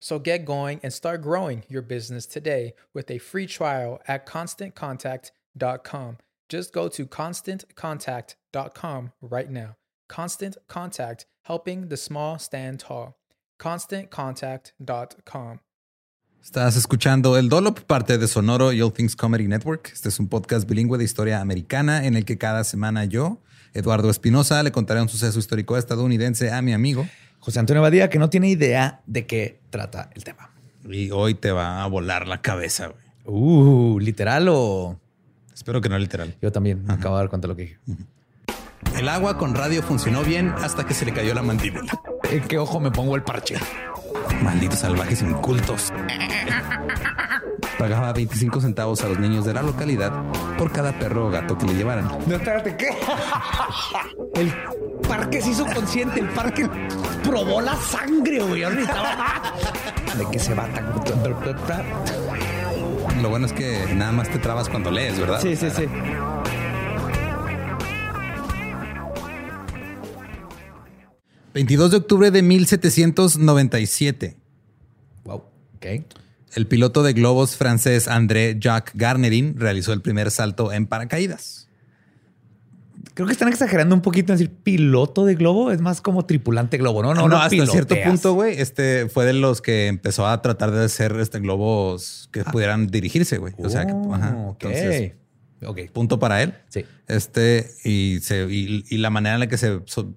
So get going and start growing your business today with a free trial at constantcontact.com. Just go to constantcontact.com right now. Constant Contact, helping the small stand tall. ConstantContact.com. Estás escuchando El Dolop, parte de Sonoro y All Things Comedy Network. Este es un podcast bilingüe de historia americana en el que cada semana yo, Eduardo Espinosa, le contaré un suceso histórico estadounidense a mi amigo José Antonio Badía, que no tiene idea de qué trata el tema. Y hoy te va a volar la cabeza. güey. Uh, ¿literal o...? Espero que no literal. Yo también me acabo de dar cuenta de lo que dije. El agua con radio funcionó bien hasta que se le cayó la mandíbula. ¿En qué ojo me pongo el parche? Malditos salvajes incultos. Pagaba 25 centavos a los niños de la localidad por cada perro o gato que le llevaran. No, espérate, ¿qué? El parque se hizo consciente, el parque probó la sangre, güey. ¿De qué se va tan...? Lo bueno es que nada más te trabas cuando lees, ¿verdad? Sí, sí, sí. ...22 de octubre de 1797... Wow, ok. El piloto de globos francés André Jacques Garnerin realizó el primer salto en paracaídas. Creo que están exagerando un poquito en decir piloto de globo. Es más como tripulante globo, ¿no? No, no, hasta piloteas. cierto punto, güey, este fue de los que empezó a tratar de hacer este globos que pudieran dirigirse, güey. O sea, que, Oh, ajá. ok. Entonces, ok. punto para él. Sí. Este, y, se, y, y la manera en la que se so-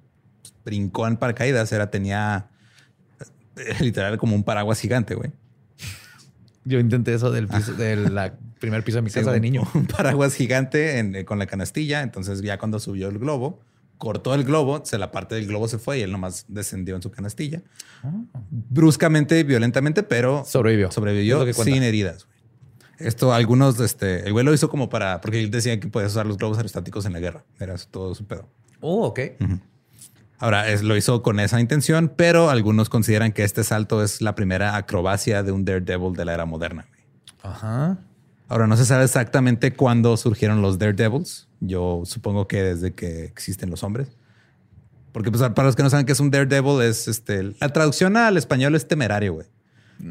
brincó en paracaídas era tenía eh, literal como un paraguas gigante, güey. Yo intenté eso del piso, del la primer piso de mi Sí, casa de un- niño. Un paraguas gigante en- eh, con la canastilla. Entonces, ya cuando subió el globo, cortó el globo, se la parte del globo se fue y él nomás descendió en su canastilla. Bruscamente, violentamente, pero Sobrevivió. Sobrevivió que sin heridas. Esto, algunos, este, el güey lo hizo como para, porque él decía que podías usar los globos aerostáticos en la guerra. Era todo su pedo. Oh, ok. Ahora, es, lo hizo con esa intención, pero algunos consideran que este salto es la primera acrobacia de un Daredevil de la era moderna. Ajá. Ahora, no se sabe exactamente cuándo surgieron los Daredevils. Yo supongo que desde que existen los hombres. Porque pues, para los que no saben qué es un Daredevil, es este. La traducción al español es temerario, güey.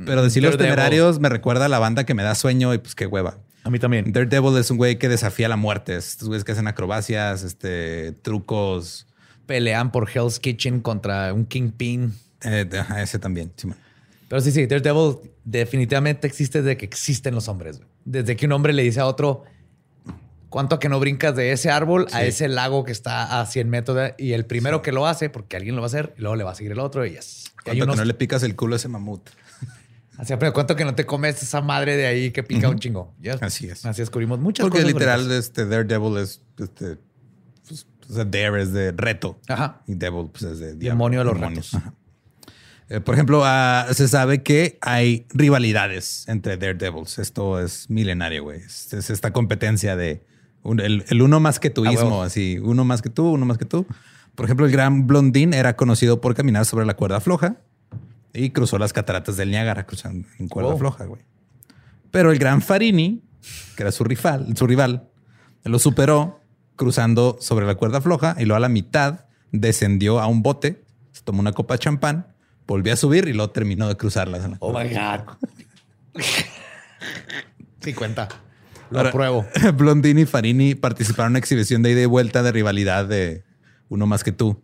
Pero decir los temerarios me recuerda a la banda que me da sueño y pues qué hueva. A mí también. Daredevil es un güey que desafía la muerte. Es Estos güeyes que hacen acrobacias, este, trucos. Pelean por Hell's Kitchen contra un Kingpin. Eh, ese también. Simón. Pero sí, sí, Daredevil definitivamente existe desde que existen los hombres. güey. Desde que un hombre le dice a otro, ¿cuánto a que no brincas de ese árbol a Sí. ese lago que está a 100 metros? de- y el primero que lo hace, porque alguien lo va a hacer, y luego le va a seguir el otro y yes. Y hay Cuánto unos- que no le picas el culo a ese mamut. Así, pero cuánto que no te comes esa madre de ahí que pica un chingo. Yes. Así es. Así descubrimos muchas Porque cosas. literal, bonitas. este Daredevil es este. O sea, Dare es de reto. Ajá. Y Devil, pues es de Demonio de los demonios. retos. Ajá. Eh, por ejemplo, ah, se sabe que hay rivalidades entre Daredevils. Esto es milenario, güey. Es, es esta competencia de un- el, el uno más que Ah, tuismo, huevo. así, uno más que tú, uno más que tú. Por ejemplo, el gran Blondín era conocido por caminar sobre la cuerda floja y cruzó las cataratas del Niágara cruzando en cuerda Wow. floja, güey. Pero el gran Farini, que era su rival, su rival, lo superó cruzando sobre la cuerda floja y luego a la mitad descendió a un bote, se tomó una copa de champán, volvió a subir y luego terminó de cruzarlas. en la Oh cuerda. my God. sí, cuenta. Lo Ahora, apruebo. Blondini y Farini participaron en una exhibición de ida y vuelta de rivalidad de uno más que tú,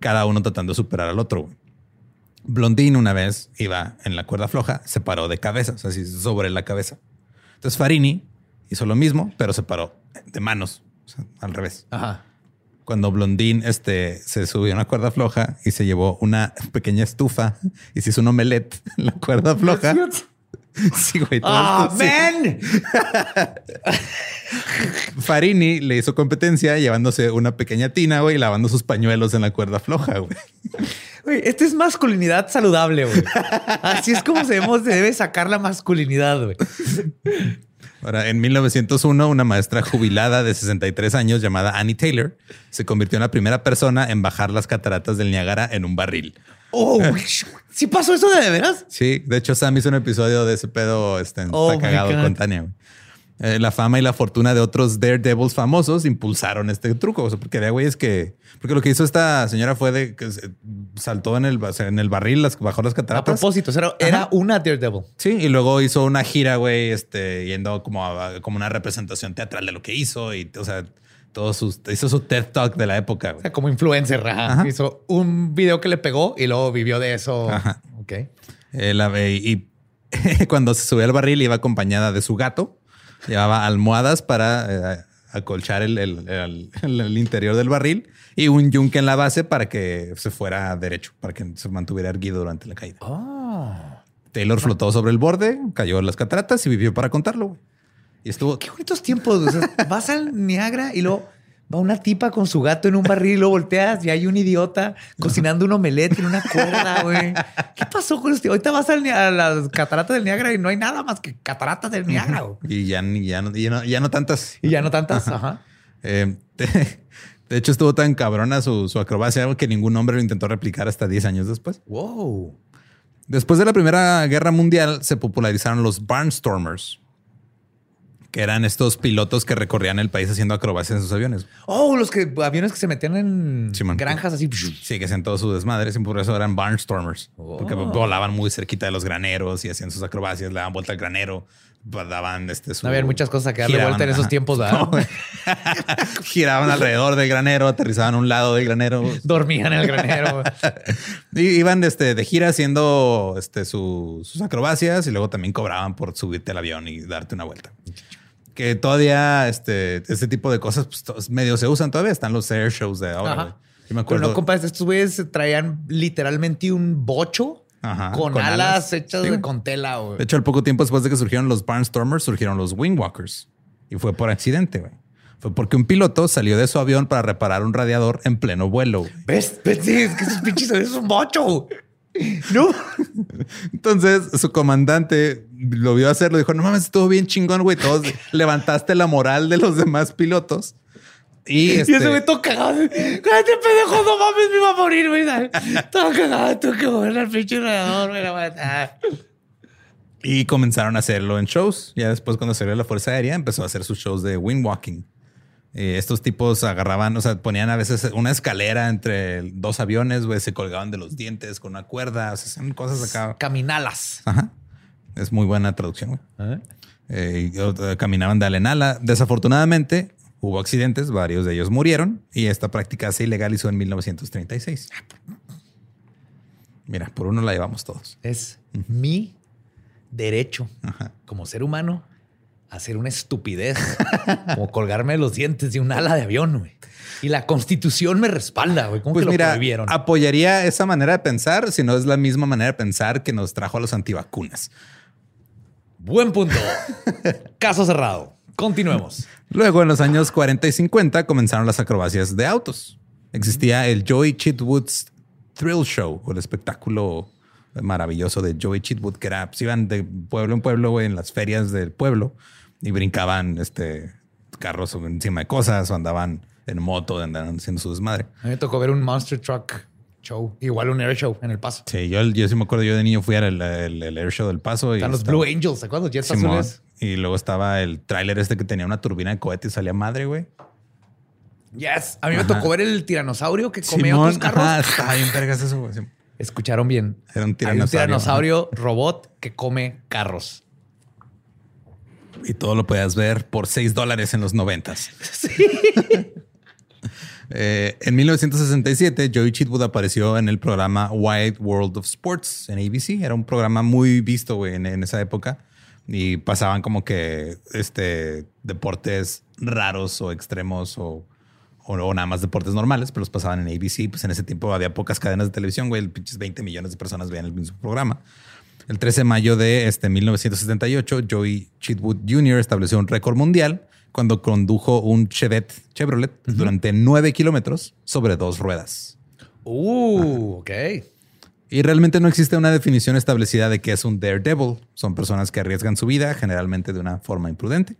cada uno tratando de superar al otro. Blondini una vez iba en la cuerda floja, se paró de cabeza, o sea, así sobre la cabeza. Entonces Farini hizo lo mismo, pero se paró de manos, sea, al revés. Ajá. Cuando Blondín este, se subió a una cuerda floja y se llevó una pequeña estufa y se hizo un omelette en la cuerda floja. Sí, güey. ¡Ah, esto, man! Farini le hizo competencia llevándose una pequeña tina, güey, y lavando sus pañuelos en la cuerda floja, güey. Güey, esta es masculinidad saludable, güey. Así es como se debe sacar la masculinidad, güey. Ahora, en 1901, una maestra jubilada de 63 años llamada Annie Taylor se convirtió en la primera persona en bajar las cataratas del Niágara en un barril. Oh, güey. ¿Sí pasó eso de, de veras? Sí, de hecho, Sam hizo un episodio de ese pedo. Este, Oh, está cagado God. con Tania. Eh, la fama y la fortuna de otros Daredevils famosos impulsaron este truco. O sea, porque de güey es que. Porque lo que hizo esta señora fue de que saltó en el, o sea, en el barril, las, bajó las A cataratas. propósito, era, una Daredevil. Sí, y luego hizo una gira, güey, este, yendo como, a- como una representación teatral de lo que hizo. Y, o sea, todos sus, hizo su TED Talk de la época, O sea, como influencer. ajá. Hizo un video que le pegó y luego vivió de eso. Ajá. Ok. Eh, la- eh, y cuando se subió al barril iba acompañada de su gato. Llevaba almohadas para eh, acolchar el, el- el- interior del barril y un yunque en la base para que se fuera derecho, para que se mantuviera erguido durante la caída. Oh. Taylor flotó sobre el borde, cayó en las cataratas y vivió para contarlo. güey. Y estuvo... Qué bonitos tiempos. O sea, vas al Niagara y luego va una tipa con su gato en un barril y luego volteas y hay un idiota cocinando un omelette en una cuerda, güey. ¿Qué pasó con este? Ahorita vas a las cataratas del Niagara y no hay nada más que cataratas del Niagara. güey. Y ya, no, ya, no, ya no tantas. Y ya no tantas. Ajá. Eh, de, de hecho, estuvo tan cabrona su, su acrobacia que ningún hombre lo intentó replicar hasta 10 años después. Wow. Después de la Primera Guerra Mundial se popularizaron los Barnstormers, que eran estos pilotos que recorrían el país haciendo acrobacias en sus aviones. Oh, los que aviones que se metían en granjas así. Sí, que hacían todo su desmadre, y por eso eran Barnstormers, Oh. porque volaban muy cerquita de los graneros y hacían sus acrobacias, le daban vuelta al granero, daban este su... No había muchas cosas que darle giraban, vuelta en esos ajá. tiempos. Giraban alrededor del granero, aterrizaban a un lado del granero. Dormían en el granero. Y iban este, de gira haciendo este, su- sus acrobacias y luego también cobraban por subirte al avión y darte una vuelta. Que todavía este, este tipo de cosas pues, medio se usan todavía. Están los air shows de ahora. Yo me Pero no, compadre, estos güeyes traían literalmente un bocho Ajá, con, con alas, alas. hechas Sí, de con tela. güey. de hecho, al poco tiempo después de que surgieron los Barnstormers, surgieron los Wingwalkers. Y fue por accidente, güey. Fue porque un piloto salió de su avión para reparar un radiador en pleno vuelo. güey. ¿Ves? ¿Ves? Sí, es que esos pinches es un bocho. No. Entonces su comandante lo vio hacerlo, dijo, no mames, estuvo bien chingón, güey. Todos levantaste la moral de los demás pilotos. Y, Y este, ese güey todo cagado. Cállate, pendejo, no mames, me iba a morir, güey. Todo cagado, tuve que mover al pinche radiador, güey. la matar. Y comenzaron a hacerlo en shows. Ya después, cuando salió la Fuerza Aérea, empezó a hacer sus shows de windwalking. Eh, estos tipos agarraban, o sea, ponían a veces una escalera entre dos aviones, güey, se colgaban de los dientes con una cuerda, o sea, son cosas acá. Caminalas. Ajá. Es muy buena traducción, güey. Eh, y, eh, caminaban de ala en ala. Desafortunadamente, hubo accidentes, varios de ellos murieron y esta práctica se ilegalizó en 1936. Mira, por uno la llevamos todos. Es mi derecho como ser humano hacer una estupidez, como colgarme los dientes de un ala de avión, güey. Y la constitución me respalda, güey. ¿Cómo Pues que lo prohibieron? apoyaría esa manera de pensar si no es la misma manera de pensar que nos trajo a los antivacunas. Buen punto. Caso cerrado. Continuemos. Luego, en los años 40 y 50, comenzaron las acrobacias de autos. Existía el Joey Chitwood's Thrill Show, o el espectáculo maravilloso de Joey Chitwood, que era, pues, iban de pueblo en pueblo, güey, en las ferias del pueblo, y brincaban este, carros encima de cosas, o andaban en moto, andaban haciendo su desmadre. A mí me tocó ver un Monster Truck show, igual un air show en El Paso. Sí, yo, yo sí me acuerdo, yo de niño fui al el, el Air Show del Paso. Y Están los estaba- Blue Angels, ¿te acuerdas? Jets Simón. azules. Y luego estaba el tráiler este que tenía una turbina de cohete y salía madre, güey. Yes. A mí me tocó ver el tiranosaurio que comía Simón, otros carros. ajá, estaba bien vergas eso, güey. Escucharon bien. Era un Hay tiranosaurio. un tiranosaurio robot que come carros. Y todo lo podías ver por 6 dólares en los noventas. Eh, en 1967, Joey Chitwood apareció en el programa Wide World of Sports en ABC. Era un programa muy visto güey, en, en esa época. Y pasaban como que este, deportes raros o extremos o, o, o nada más deportes normales, pero los pasaban en ABC. Pues en ese tiempo había pocas cadenas de televisión, güey. Pinches 20 millones de personas veían el mismo programa. El 13 de mayo de este 1978, Joey Chitwood Jr. estableció un récord mundial cuando condujo un Chevette Chevrolet durante 9 kilómetros sobre dos ruedas. Uh, ok. Y realmente no existe una definición establecida de qué es un daredevil. Son personas que arriesgan su vida, generalmente de una forma imprudente.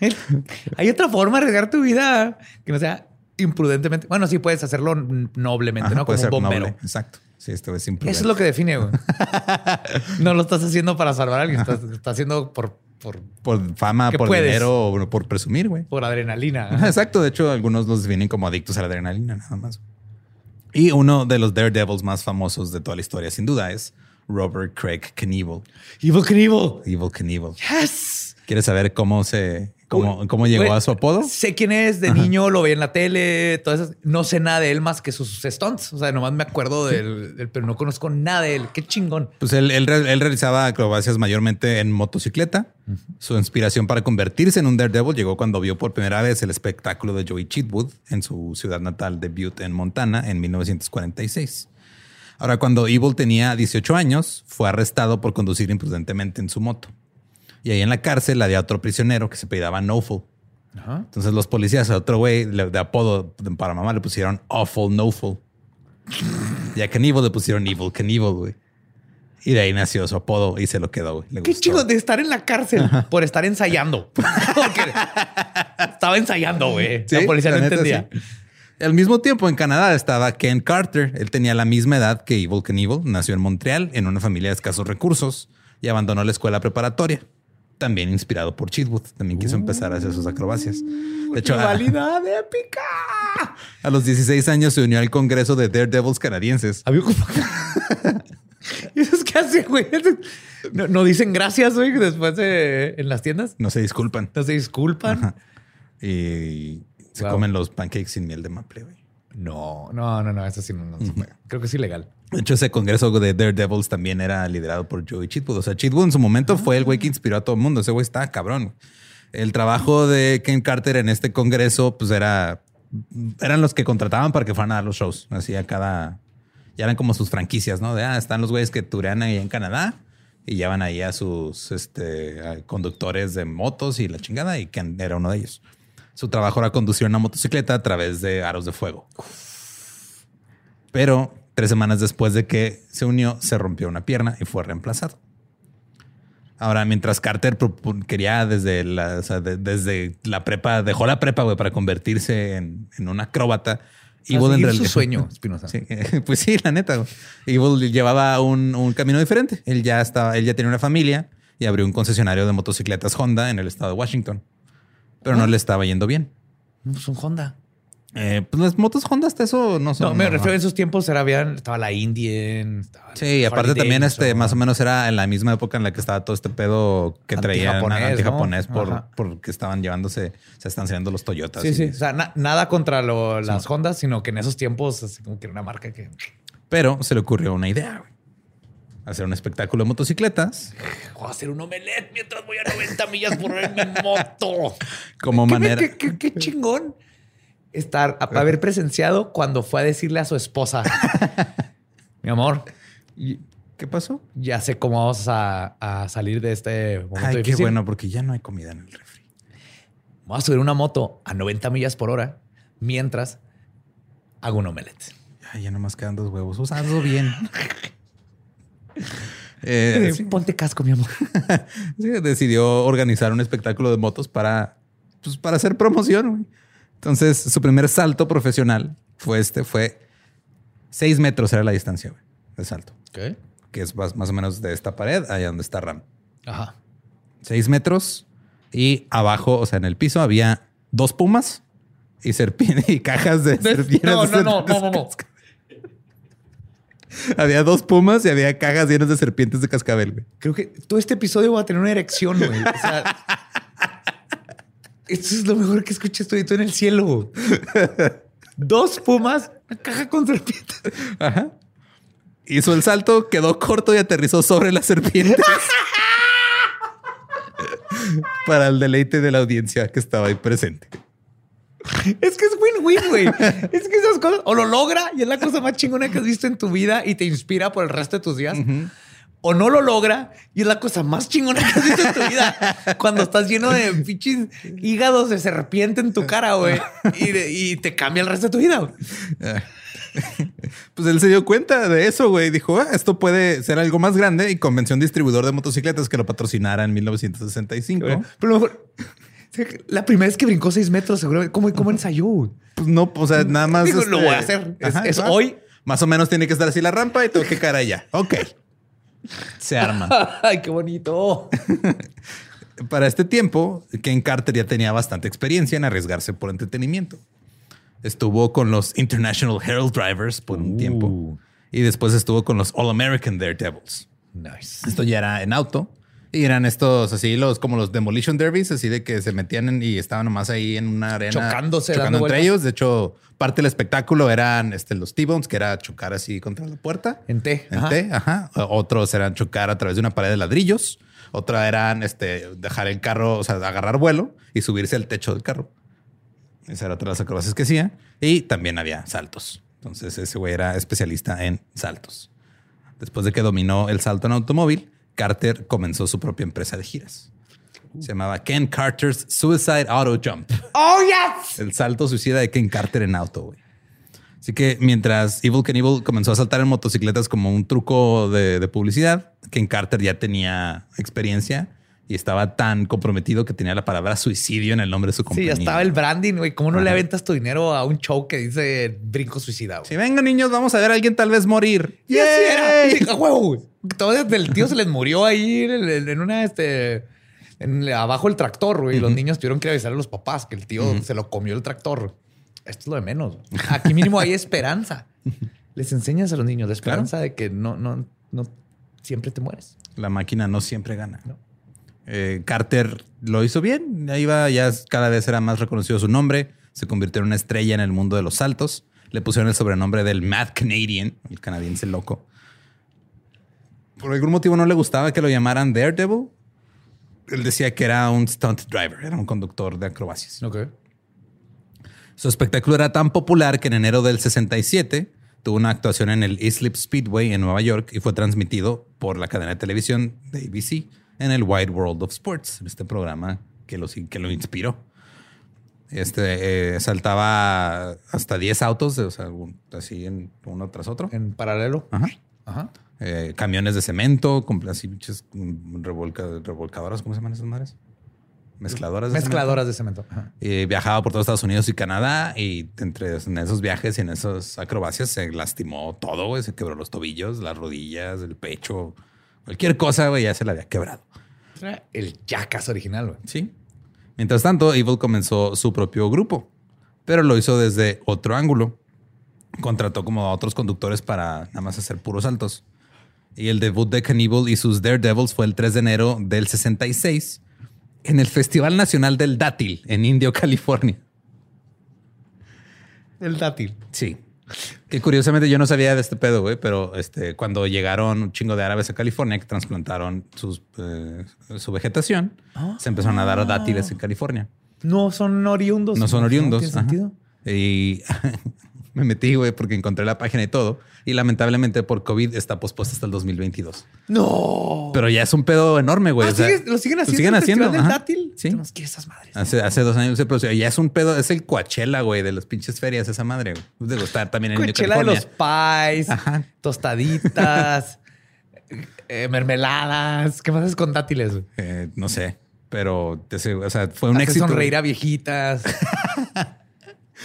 Hay otra forma de arriesgar tu vida que no sea imprudentemente. Bueno, sí puedes hacerlo noblemente, Ajá, ¿no? Como un bombero. noble. Exacto. Sí, esto es. Eso es lo que define, güey. no lo estás haciendo para salvar a alguien, estás, estás haciendo por, por, Por fama, ¿Qué por puedes? dinero o por presumir, güey. por adrenalina. Exacto. De hecho, algunos los definen como adictos a la adrenalina, nada más. Y uno de los Daredevils más famosos de toda la historia, sin duda, es Robert Craig Knievel. Evil Knievel. Evil Knievel. Yes. ¿Quieres saber cómo se, cómo, cómo llegó a su apodo? Sé quién es, de niño lo vi en la tele, todas esas. No sé nada de él más que sus stunts. O sea, nomás me acuerdo del, del- pero no conozco nada de él. Qué chingón. Pues él, él él realizaba acrobacias mayormente en motocicleta. Su inspiración para convertirse en un Daredevil llegó cuando vio por primera vez el espectáculo de Joey Chitwood en su ciudad natal de Butte, en Montana, en 1946. Ahora, cuando Evil tenía 18 años, fue arrestado por conducir imprudentemente en su moto. Y ahí en la cárcel había otro prisionero que se apellidaba Noful. Ajá. Entonces los policías a otro güey de apodo para mamá le pusieron Awful Noful. Y a Knievel le pusieron Evil Knievel, güey. Y de ahí nació su apodo y se lo quedó, güey. Le Qué gustó. chido de estar en la cárcel por estar ensayando. Estaba ensayando, güey. Sí, la policía la no neta, entendía. sí. Al mismo tiempo en Canadá estaba Ken Carter. Él tenía la misma edad que Evil Knievel. Nació en Montreal en una familia de escasos recursos y abandonó la escuela preparatoria. También inspirado por Chitwood. También quiso empezar a hacer sus acrobacias. De hecho, a, Rivalidad épica. a los 16 años se unió al Congreso de Daredevils canadienses. Había ¿Y eso es qué hace, güey? No, no dicen gracias, güey, después de, en las tiendas. No se disculpan. No se disculpan. Ajá. Y se Wow. comen los pancakes sin miel de maple, güey. No, no, no, no, eso sí no, no se puede. Creo que es ilegal. De hecho, ese congreso de Daredevils también era liderado por Joey Chitwood. O sea, Chitwood en su momento fue el güey que inspiró a todo el mundo. Ese güey estaba cabrón. El trabajo de Ken Carter en este congreso, pues era... Eran los que contrataban para que fueran a dar los shows. Así a cada... Ya eran como sus franquicias, ¿no? De, ah, están los güeyes que turean ahí en Canadá y llevan ahí a sus este, a conductores de motos y la chingada y Ken era uno de ellos. Su trabajo era conducir una motocicleta a través de aros de fuego. Pero tres semanas después de que se unió, se rompió una pierna y fue reemplazado. Ahora, mientras Carter quería desde la, o sea, de- desde la prepa, dejó la prepa güey, para convertirse en, en un acróbata, Evil en su realidad. sueño, Espinosa. Sí, pues sí, la neta. güey. Evil llevaba un, un camino diferente. Él ya estaba, él ya tenía una familia y abrió un concesionario de motocicletas Honda en el estado de Washington. Pero no le estaba yendo bien. No, pues un Honda. Eh, pues las motos Honda hasta eso no son. No, me refiero a esos tiempos era bien, estaba la Indian. estaba Sí, y aparte Harley también este más o menos era en la misma época en la que estaba todo este pedo que traían Antijaponés, antijaponés ¿no? por porque estaban llevándose, se están saliendo los Toyotas. Sí, y- sí. O sea, na- nada contra lo- las Hondas, sino que en esos tiempos, así como que era una marca que. Pero se le ocurrió una idea, güey. Hacer un espectáculo de motocicletas Voy a hacer un omelette mientras voy a 90 millas por hora en mi moto. como ¿Qué, manera. qué- qué- qué chingón estar, a- haber presenciado cuando fue a decirle a su esposa, mi amor, ¿Y ¿Qué pasó? ya sé cómo vamos a, a salir de este momento Ay, qué bueno, porque ya no hay comida en el refri. Voy a subir una moto a 90 millas por hora mientras hago un omelette. Ay, ya nomás quedan dos huevos. Usando bien. Eh, sí, Ponte casco, mi amor. sí, decidió organizar un espectáculo de motos para, pues, para hacer promoción. güey. Entonces, su primer salto profesional fue este, fue seis metros era la distancia güey, de salto, ¿Qué? que es más, más o menos de esta pared allá donde está Ram. Ajá. Seis metros y abajo, o sea, en el piso había dos pumas y serpientes y cajas de serpientes. No, no, no, no, no, no. Había dos pumas y había cajas llenas de serpientes de cascabel. güey. Creo que todo este episodio va a tener una erección, güey. O sea, esto es lo mejor que escuché estoy en el cielo. Dos pumas, una caja con serpientes. Ajá. Hizo el salto, quedó corto y aterrizó sobre las serpientes. Para el deleite de la audiencia que estaba ahí presente. Es que es win-win, güey. Es que esas cosas o lo logra y es la cosa más chingona que has visto en tu vida y te inspira por el resto de tus días. O no lo logra y es la cosa más chingona que has visto en tu vida. Cuando estás lleno de pinches hígados de serpiente en tu cara, güey. Y, te cambia el resto de tu vida. Pues él se dio cuenta de eso, güey. Dijo, "Ah, esto puede ser algo más grande y convenció a un distribuidor de motocicletas que lo patrocinara en 1965. Pero mejor, la primera vez que brincó seis metros, seguramente, ¿cómo, cómo ensayó? Pues no, o sea, nada más. Digo, lo este, voy a hacer. Es- es hoy. Más o menos tiene que estar así la rampa y tengo que caer allá. Ok. Se arma. Ay, qué bonito. Para este tiempo, Ken Carter ya tenía bastante experiencia en arriesgarse por entretenimiento. Estuvo con los International Herald Drivers por un Uh. tiempo y después estuvo con los All American Daredevils. Nice. Esto ya era en auto y eran estos así los como los demolition derbies, así de que se metían en- y estaban nomás ahí en una arena Chocándose, chocando entre vueltas. ellos. De hecho, parte del espectáculo eran este, los T-bones, que era chocar así contra la puerta. En T. En Ajá. T, ajá. Otros eran chocar a través de una pared de ladrillos. Otra eran este, dejar el carro, o sea, agarrar vuelo y subirse al techo del carro. Esa era otra de las acrobacias que hacía. Y también había saltos. Entonces ese güey era especialista en saltos. Después de que dominó el salto en automóvil, Carter comenzó su propia empresa de giras. Se llamaba Ken Carter's Suicide Auto Jump. ¡Oh, yes! El salto suicida de Ken Carter en auto, güey. Así que mientras Evil Knievel comenzó a saltar en motocicletas como un truco de, de publicidad, Ken Carter ya tenía experiencia y estaba tan comprometido que tenía la palabra suicidio en el nombre de su Sí, compañía. ya estaba el branding, güey. ¿Cómo no le aventas tu dinero a un show que dice brinco suicida? Si vengan niños, vamos a ver a alguien tal vez morir. Y así era. ¡Yay! Y dije, "A huevo, güey. Todavía el tío se les murió ahí en, una, este, en, abajo el tractor, güey. Y los niños tuvieron que avisar a los papás que el tío se lo comió el tractor. Esto es lo de menos. güey. Aquí mínimo hay esperanza. Les enseñas a los niños la esperanza de que no, no, no siempre te mueres. La máquina no siempre gana. No. Eh, Carter lo hizo bien. Ahí va, ya cada vez era más reconocido su nombre. Se convirtió en una estrella en el mundo de los saltos. Le pusieron el sobrenombre del Mad Canadian, el canadiense loco. Por algún motivo no le gustaba que lo llamaran Daredevil. Él decía que era un stunt driver, era un conductor de acrobacias. Ok. Su espectáculo era tan popular que en enero del 67 tuvo una actuación en el Islip Speedway en Nueva York y fue transmitido por la cadena de televisión de ABC en el Wide World of Sports, este programa que lo, que lo inspiró. Este eh, saltaba hasta 10 autos, o sea, así en uno tras otro. En paralelo. Ajá. Ajá. Eh, camiones de cemento, así mm, revolca- revolcadoras, ¿cómo se llaman esas madres? mezcladoras. de Mezcladoras de cemento. Ajá. cemento. Y viajaba por todos Estados Unidos y Canadá y entre en esos viajes y en esas acrobacias se lastimó todo, güey. Se quebró los tobillos, las rodillas, el pecho, cualquier cosa, güey, ya se la había quebrado. Era el Jackass original, güey. Sí. Mientras tanto, Evil comenzó su propio grupo, pero lo hizo desde otro ángulo. Contrató como a otros conductores para nada más hacer puros saltos. Y el debut de Cannibal y sus Daredevils fue el 3 de enero del 66 en el Festival Nacional del Dátil en Indio, California. El dátil. Sí. Que curiosamente yo no sabía de este pedo, güey, pero este, cuando llegaron un chingo de árabes a California que trasplantaron sus, eh, su vegetación, se empezaron a dar dátiles en California. No son oriundos. No son oriundos. ¿Tiene ajá. sentido? Y me metí, güey, porque encontré la página y todo. Y lamentablemente por COVID está pospuesta hasta el 2022. No. Pero ya es un pedo enorme, güey. Ah, o sea, ¿sigue- ¿Lo siguen haciendo? siguen el Festival haciendo, del ajá. dátil? Sí. Esas madres. Hace, hace dos años, pero ya es un pedo, es el Coachella, güey, de las pinches ferias, esa madre. güey. Debe estar también en Coachella de los pies, Ajá. tostaditas, eh, mermeladas. ¿Qué más haces con dátiles? güey? Eh, no sé, pero o sea, fue un Haces éxito. sonreír a viejitas.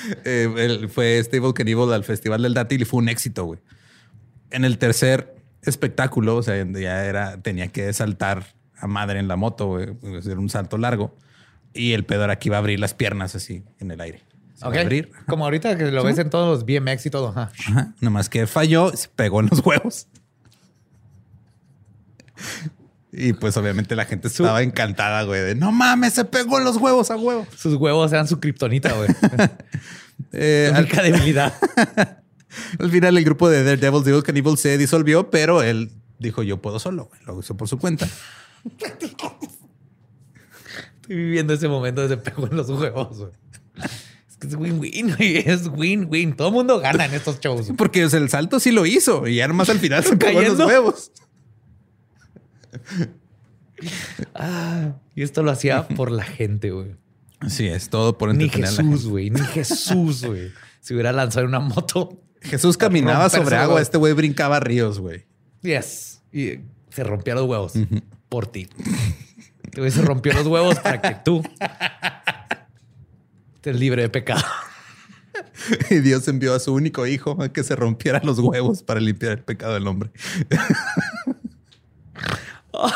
Eh, él fue Stable Cannibal al Festival del Dátil y fue un éxito, güey. En el tercer espectáculo, o sea, ya era, tenía que saltar a madre en la moto, güey, hacer un salto largo. Y el pedo era que iba a abrir las piernas así en el aire. Se a abrir. Como ahorita que lo ves en todos los BMX y todo. Ajá. Ajá. Nomás que falló, se pegó en los huevos. Y pues obviamente la gente estaba encantada, güey, de no mames, se pegó en los huevos a huevo. Sus huevos eran su kriptonita, güey. Eh, al, debilidad. al final el grupo de Daredevil Devil Cannibal se disolvió, pero él dijo yo puedo solo, güey. lo hizo por su cuenta. Estoy viviendo ese momento de se pegó en los huevos, güey. Es que es win-win, güey. Es win-win. Todo el mundo gana en estos shows. güey. Porque o sea, el salto sí lo hizo y ya nomás al final se pegó en los huevos. Ah, y esto lo hacía por la gente, güey. Así es, todo por Ni entretener gente. Jesús, güey. Ni Jesús, güey. Si hubiera lanzado una moto. Jesús caminaba sobre agua, este güey brincaba ríos, güey. Yes. Y se rompía los huevos por ti. Este güey se rompió los huevos para que tú estés libre de pecado. Y Dios envió a su único hijo a que se rompiera los huevos para limpiar el pecado del hombre.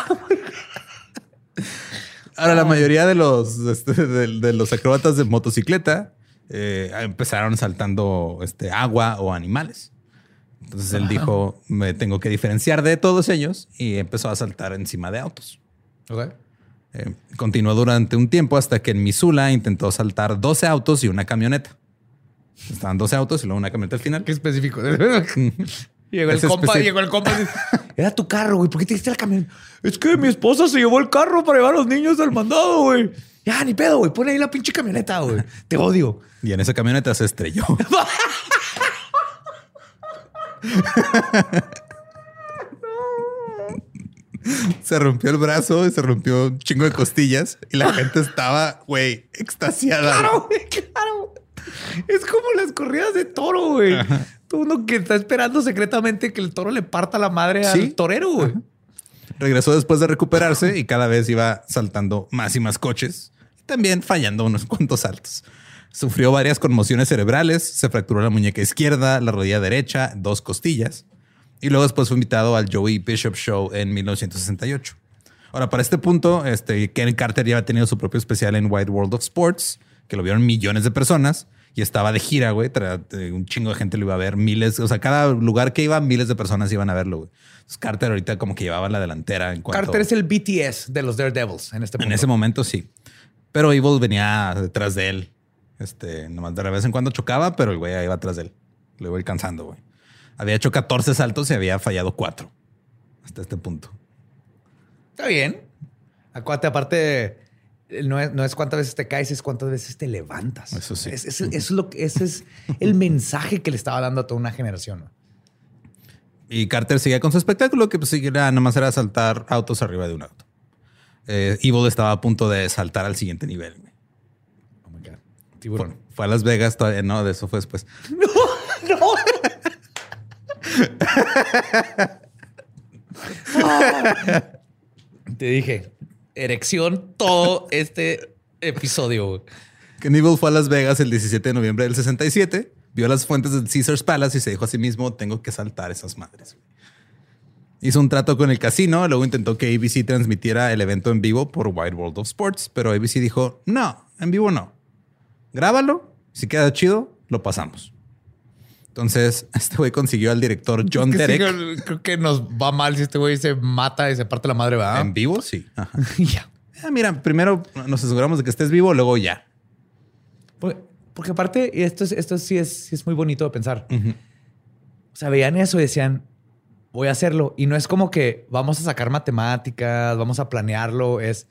Ahora, la mayoría de los, este, de, de los acróbatas de motocicleta eh, empezaron saltando este, agua o animales. Entonces él dijo, me tengo que diferenciar de todos ellos y empezó a saltar encima de autos. Ok. Eh, continuó durante un tiempo hasta que en Missoula intentó saltar 12 autos y una camioneta. Estaban 12 autos y luego una camioneta al final. Qué específico. llegó el compa, llegó el compa. y dice, Era tu carro, güey. ¿Por qué te diste la camioneta? Es que mi esposa se llevó el carro para llevar a los niños al mandado, güey. Ya, ni pedo, güey. Pon ahí la pinche camioneta, güey. Te odio. Y en esa camioneta se estrelló. Se rompió el brazo y se rompió un chingo de costillas y la gente estaba, güey, extasiada. Claro, güey, claro. Es como las corridas de toro, güey. Uno que está esperando secretamente que el toro le parta la madre Sí. al torero, güey. Regresó después de recuperarse y cada vez iba saltando más y más coches y también fallando unos cuantos saltos. Sufrió varias conmociones cerebrales, se fracturó la muñeca izquierda, la rodilla derecha, dos costillas y luego después fue invitado al Joey Bishop Show en 1968. Ahora, para este punto, este, Ken Carter ya había tenido su propio especial en Wide World of Sports, que lo vieron millones de personas y estaba de gira, güey. Eh, Un chingo de gente lo iba a ver, miles, o sea, cada lugar que iba, miles de personas iban a verlo, güey. Entonces, Carter ahorita como que llevaba la delantera en cuanto... Carter es el BTS de los Daredevils en este punto. En ese momento sí. Pero Evil venía detrás de él. Este, nomás de vez en cuando chocaba, pero el güey iba atrás de él. Lo iba alcanzando, güey. Había hecho 14 saltos y había fallado 4 hasta este punto. Está bien. Acuérdate, aparte, no es, no es cuántas veces te caes, es cuántas veces te levantas. Eso sí. Es- es- eso es lo que, ese es el mensaje que le estaba dando a toda una generación. ¿no? Y Carter seguía con su espectáculo, que pues era, nomás era saltar autos arriba de un auto. Eh, Evil estaba a punto de saltar al siguiente nivel. Oh my God. Fue, Tiburón. fue a Las Vegas, todavía no, de eso fue después. Te dije, erección todo este episodio. güey. Knievel fue a Las Vegas el 17 de noviembre del 67, vio las fuentes del Caesars Palace y se dijo a sí mismo, tengo que saltar esas madres. Hizo un trato con el casino, luego intentó que ABC transmitiera el evento en vivo por Wide World of Sports, pero ABC dijo, no, en vivo no. Grábalo, si queda chido, lo pasamos. Entonces, este güey consiguió al director John Derek. creo- creo que nos va mal si este güey se mata y se parte la madre, ¿verdad? En vivo, sí. Ya. Ah, mira, primero nos aseguramos de que estés vivo, luego ya. Porque, porque aparte, esto, es- esto sí, es, sí es muy bonito de pensar. O sea, veían eso y decían, voy a hacerlo. Y no es como que vamos a sacar matemáticas, vamos a planearlo. Es,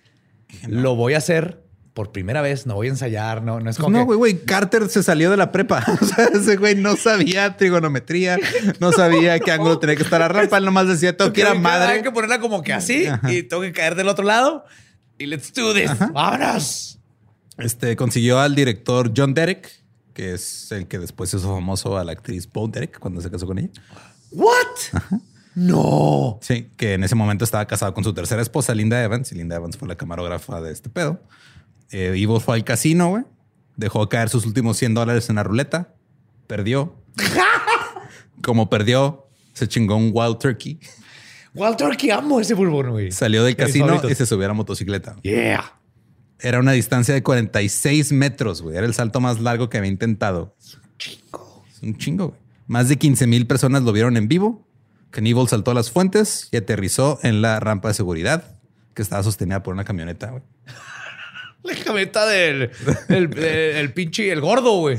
lo voy a hacer por primera vez, no voy a ensayar, no, no es Pues como no, que- güey, güey. Carter se salió de la prepa. O sea, ese güey no sabía trigonometría, no sabía qué ángulo tenía que estar a rampa. Él nomás decía, tengo que ir a Hay madre. que ponerla como que así y tengo que caer del otro lado. Y let's do this. ¡Vámonos! Este consiguió al director John Derek, que es el que después hizo famoso a la actriz Bo Derek cuando se casó con ella. ¿What? No. Sí, que en ese momento estaba casado con su tercera esposa, Linda Evans, y Linda Evans fue la camarógrafa de este pedo. Eh, Evil fue al casino, güey. Dejó caer sus últimos 100 dólares en la ruleta. Perdió. Como perdió, se chingó un Wild Turkey. Walter, que amo ese bourbon, güey. Salió del casino y se subió a la motocicleta. Yeah. Era una distancia de 46 metros, güey. Era el salto más largo que había intentado. Chingo. Es un chingo, güey. Más de 15 mil personas lo vieron en vivo. Knievel saltó a las fuentes y aterrizó en la rampa de seguridad que estaba sostenida por una camioneta, güey. La camioneta del, del, del- el pinche, el gordo, güey.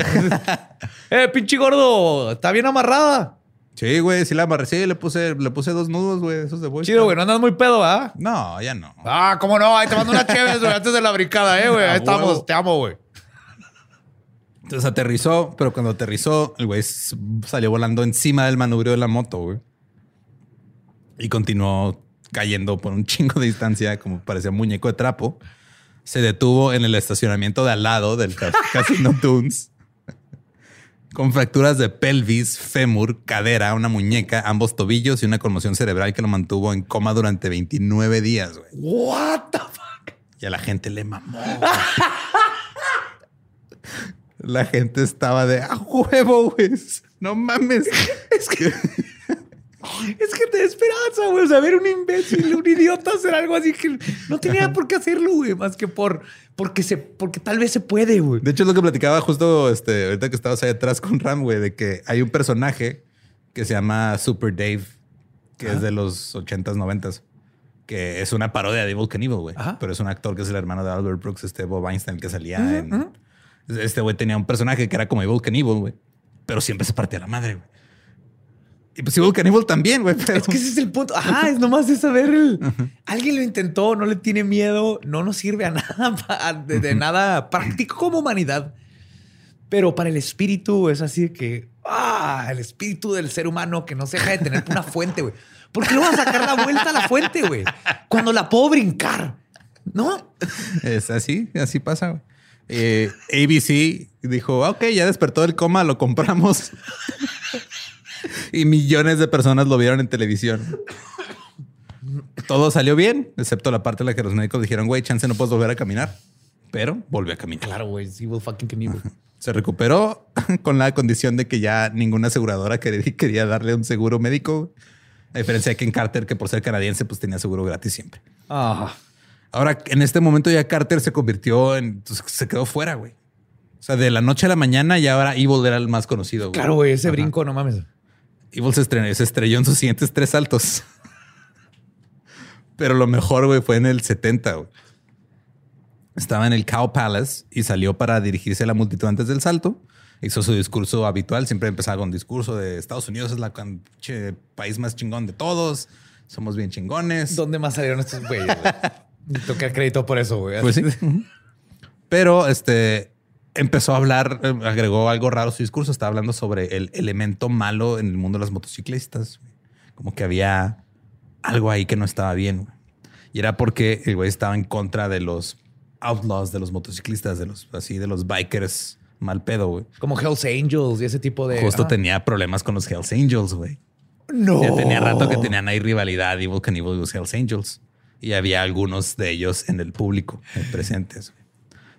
eh, pinche gordo, está bien amarrada. Sí, güey, sí la amarré. Sí, le puse, le puse dos nudos, güey, esos de Chido, güey, no andas muy pedo, ¿ah? No, ya no. Ah, cómo no, ahí te mando una chévere, güey, antes de la brincada, eh, güey. Ahí estamos, te amo, güey. Entonces aterrizó, pero cuando aterrizó, el güey salió volando encima del manubrio de la moto, güey. Y continuó cayendo por un chingo de distancia, como parecía muñeco de trapo. Se detuvo en el estacionamiento de al lado del ca- Casino Toons. Con fracturas de pelvis, fémur, cadera, una muñeca, ambos tobillos y una conmoción cerebral que lo mantuvo en coma durante 29 días. What the fuck? Y a la gente le mamó. La gente estaba de a huevo, güey. No mames. Es que. Es que te da esperanza, güey. O sea, ver un imbécil, un idiota hacer algo así que no tenía por qué hacerlo, güey. Más que por porque se, porque tal vez se puede, güey. De hecho, es lo que platicaba justo este, ahorita que estabas ahí atrás con Ram, güey, de que hay un personaje que se llama Super Dave, que es de los 80s, 90s, que es una parodia de Evil Knievel, güey. Pero es un actor que es el hermano de Albert Brooks, este Bob Einstein, que salía en. Este güey tenía un personaje que era como Evil Knievel, güey, pero siempre se partía la madre, güey. Y pues Evil Knievel también, güey. Pero... Es que ese es el punto. Ajá, es nomás de saber el. Alguien lo intentó, no le tiene miedo, no nos sirve a nada, de, de nada práctico como humanidad. Pero para el espíritu es así de que, ah, el espíritu del ser humano que no se deja de tener una fuente, güey. ¿Por qué no va a sacar la vuelta a la fuente, güey? Cuando la puedo brincar, ¿no? Es así, así pasa. güey. Eh, ABC dijo, ok, ya despertó del coma, lo compramos. Y millones de personas lo vieron en televisión. Todo salió bien, excepto la parte en la que los médicos dijeron, güey, chance no puedes volver a caminar. Pero volvió a caminar. Claro, güey, evil fucking Knievel. Se recuperó con la condición de que ya ninguna aseguradora quería, quería darle un seguro médico. A diferencia de Ken Carter, que por ser canadiense, pues tenía seguro gratis siempre. Ah, Ahora, en este momento ya Carter se convirtió en... pues, se quedó fuera, güey. O sea, de la noche a la mañana ya ahora Evil era el más conocido. güey. claro, güey, ese Ajá. brinco, no mames. Evil se, estrenó- se estrelló en sus siguientes tres saltos. Pero lo mejor, güey, fue en el 70, güey. Estaba en el Cow Palace y salió para dirigirse a la multitud antes del salto. Hizo su discurso habitual. Siempre empezaba con un discurso de Estados Unidos es la che, país más chingón de todos. Somos bien chingones. ¿Dónde más salieron estos güeyes? güey? Toca crédito por eso, güey. Pues sí. Pero este empezó a hablar, eh, agregó algo raro a su discurso. Estaba hablando sobre el elemento malo en el mundo de las motociclistas. Como que había algo ahí que no estaba bien. Y era porque el güey estaba en contra de los outlaws, de los motociclistas, de los así, de los bikers mal pedo, güey. Como Hells Angels y ese tipo de. Justo Ah. tenía problemas con los Hells Angels, güey. No. Ya tenía rato que tenían ahí rivalidad Evil Knievel y los Hells Angels. y había algunos de ellos en el público presentes.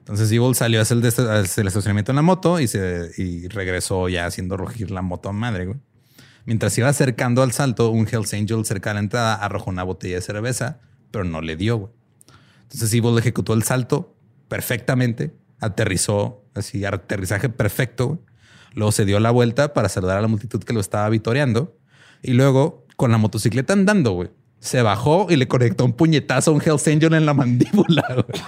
Entonces Evil salió a hacer el, el estacionamiento en la moto y, se, y regresó ya haciendo rugir la moto a madre, güey. Mientras iba acercando al salto, un Hells Angel cerca de la entrada arrojó una botella de cerveza, pero no le dio, güey. Entonces Evil ejecutó el salto perfectamente, aterrizó, así, aterrizaje perfecto. güey. Luego se dio la vuelta para saludar a la multitud que lo estaba vitoreando. Y luego, con la motocicleta andando, güey, se bajó y le conectó un puñetazo a un Hells Angel en la mandíbula, güey.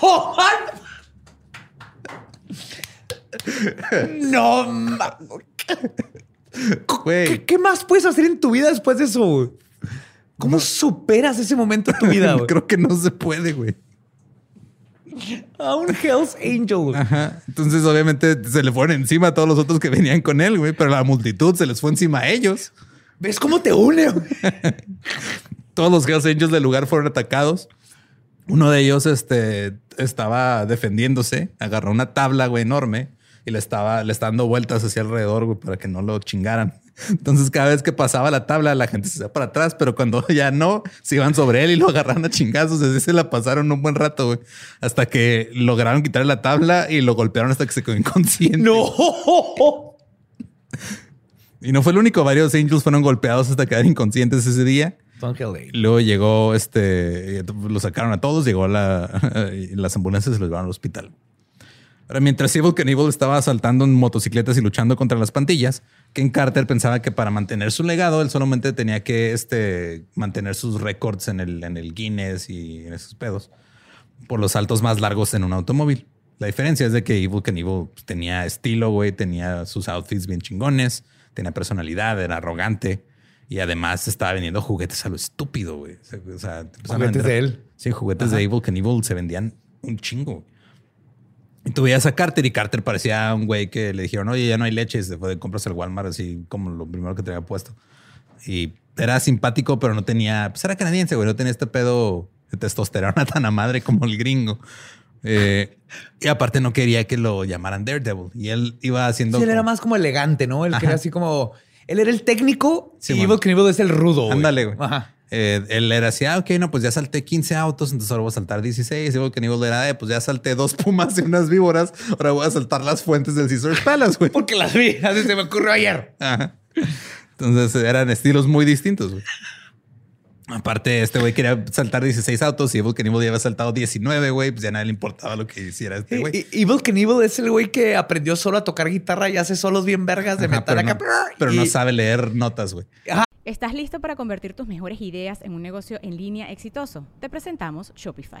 No, Güey. ¿Qué, qué más puedes hacer en tu vida después de eso? ¿Cómo superas ese momento de tu vida? güey? Creo que no se puede, güey. A un Hell's Angel. Ajá. Entonces, obviamente, se le fueron encima a todos los otros que venían con él, güey, pero la multitud se les fue encima a ellos. ¿Ves cómo te une? Todos los Hells Angels del lugar fueron atacados. Uno de ellos este, estaba defendiéndose, agarró una tabla, güey, enorme y le estaba, le estaba dando vueltas hacia alrededor, güey, para que no lo chingaran. Entonces, cada vez que pasaba la tabla, la gente se hacía para atrás, pero cuando ya no, se iban sobre él y lo agarraron a chingazos. Así se la pasaron un buen rato, güey, hasta que lograron quitarle la tabla y lo golpearon hasta que se quedó inconsciente. No. Y no fue el único, varios Angels fueron golpeados hasta quedar inconscientes ese día. Luego llegó, este, lo sacaron a todos, llegó la, las ambulancias y los llevaron al hospital. Ahora, mientras Evil Knievel estaba saltando en motocicletas y luchando contra las pandillas, Ken Carter pensaba que para mantener su legado, él solamente tenía que este, mantener sus récords en el, en el Guinness y en esos pedos por los saltos más largos en un automóvil. La diferencia es de que Evil Knievel pues, tenía estilo, güey, tenía sus outfits bien chingones, tenía personalidad, era arrogante y además estaba vendiendo juguetes a lo estúpido, güey. O sea, Juguetes de él. Sí, juguetes de Evil Knievel se vendían un chingo. Y tú veías a Carter y Carter parecía un güey que le dijeron, oye, ya no hay leche, se fue de compras al Walmart, así como lo primero que te había puesto. Y era simpático, pero no tenía, pues era canadiense, güey, no tenía este pedo de testosterona tan a madre como el gringo. Eh, y aparte no quería que lo llamaran Daredevil. Y él iba haciendo... Sí, él era como- más como elegante, ¿no? Él que Ajá. era así como. Él era el técnico Sí, y. Evil Knievel es el rudo. Ándale, güey. Ajá. Eh, él era así, ah, ok, no, pues ya salté 15 autos, entonces ahora voy a saltar 16. Y luego que nivel era, eh, pues ya salté dos pumas y unas víboras, ahora voy a saltar las fuentes del Caesar's Palace, güey. Porque las vi, así se me ocurrió ayer. Ajá. Entonces eran estilos muy distintos. güey. Aparte, este güey quería saltar 16 autos y Evil Knievel ya había saltado 19, güey. Pues ya nadie le importaba lo que hiciera este güey. Evil Knievel es el güey que aprendió solo a tocar guitarra y hace solos bien vergas de Ajá, metal pero acá. no, pero no sabe leer notas, güey. ¿Estás listo para convertir tus mejores ideas en un negocio en línea exitoso? Te presentamos Shopify.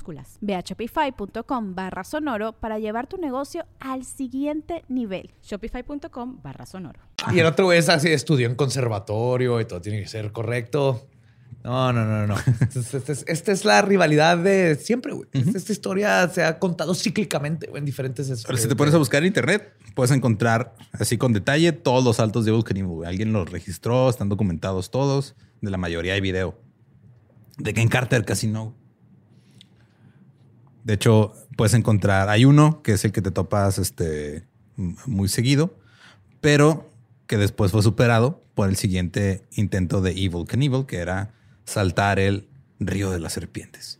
Ve a shopify.com barra sonoro para llevar tu negocio al siguiente nivel. Shopify.com barra sonoro. Y el otro es así, estudió en conservatorio y todo tiene que ser correcto. No, no, no, no. Esta es, esta es- la rivalidad de siempre, güey. Esta, esta historia se ha contado cíclicamente en diferentes... Ahora, si te pones a buscar en internet, puedes encontrar así con detalle todos los saltos de güey. Alguien los registró, están documentados todos. De la mayoría hay video. De Ken Carter casi no. De hecho, puedes encontrar, hay uno que es el que te topas este, muy seguido, pero que después fue superado por el siguiente intento de Evil Knievel, que era saltar el río de las serpientes.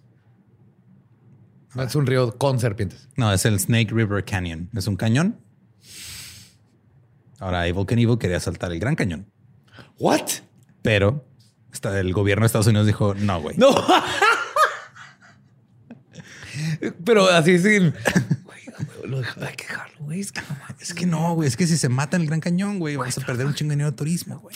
No, es un río con serpientes. No, es el Snake River Canyon. Es un cañón. Ahora, Evil Knievel quería saltar el Gran Cañón, ¿What? pero el gobierno de Estados Unidos dijo, no, güey. No. Pero así sin... Güey, lo dejo- hay que dejarlo, güey. Es que no. Es que no, güey. Es que si se mata en el Gran Cañón, güey, vamos a perder un chingo de dinero de turismo, güey.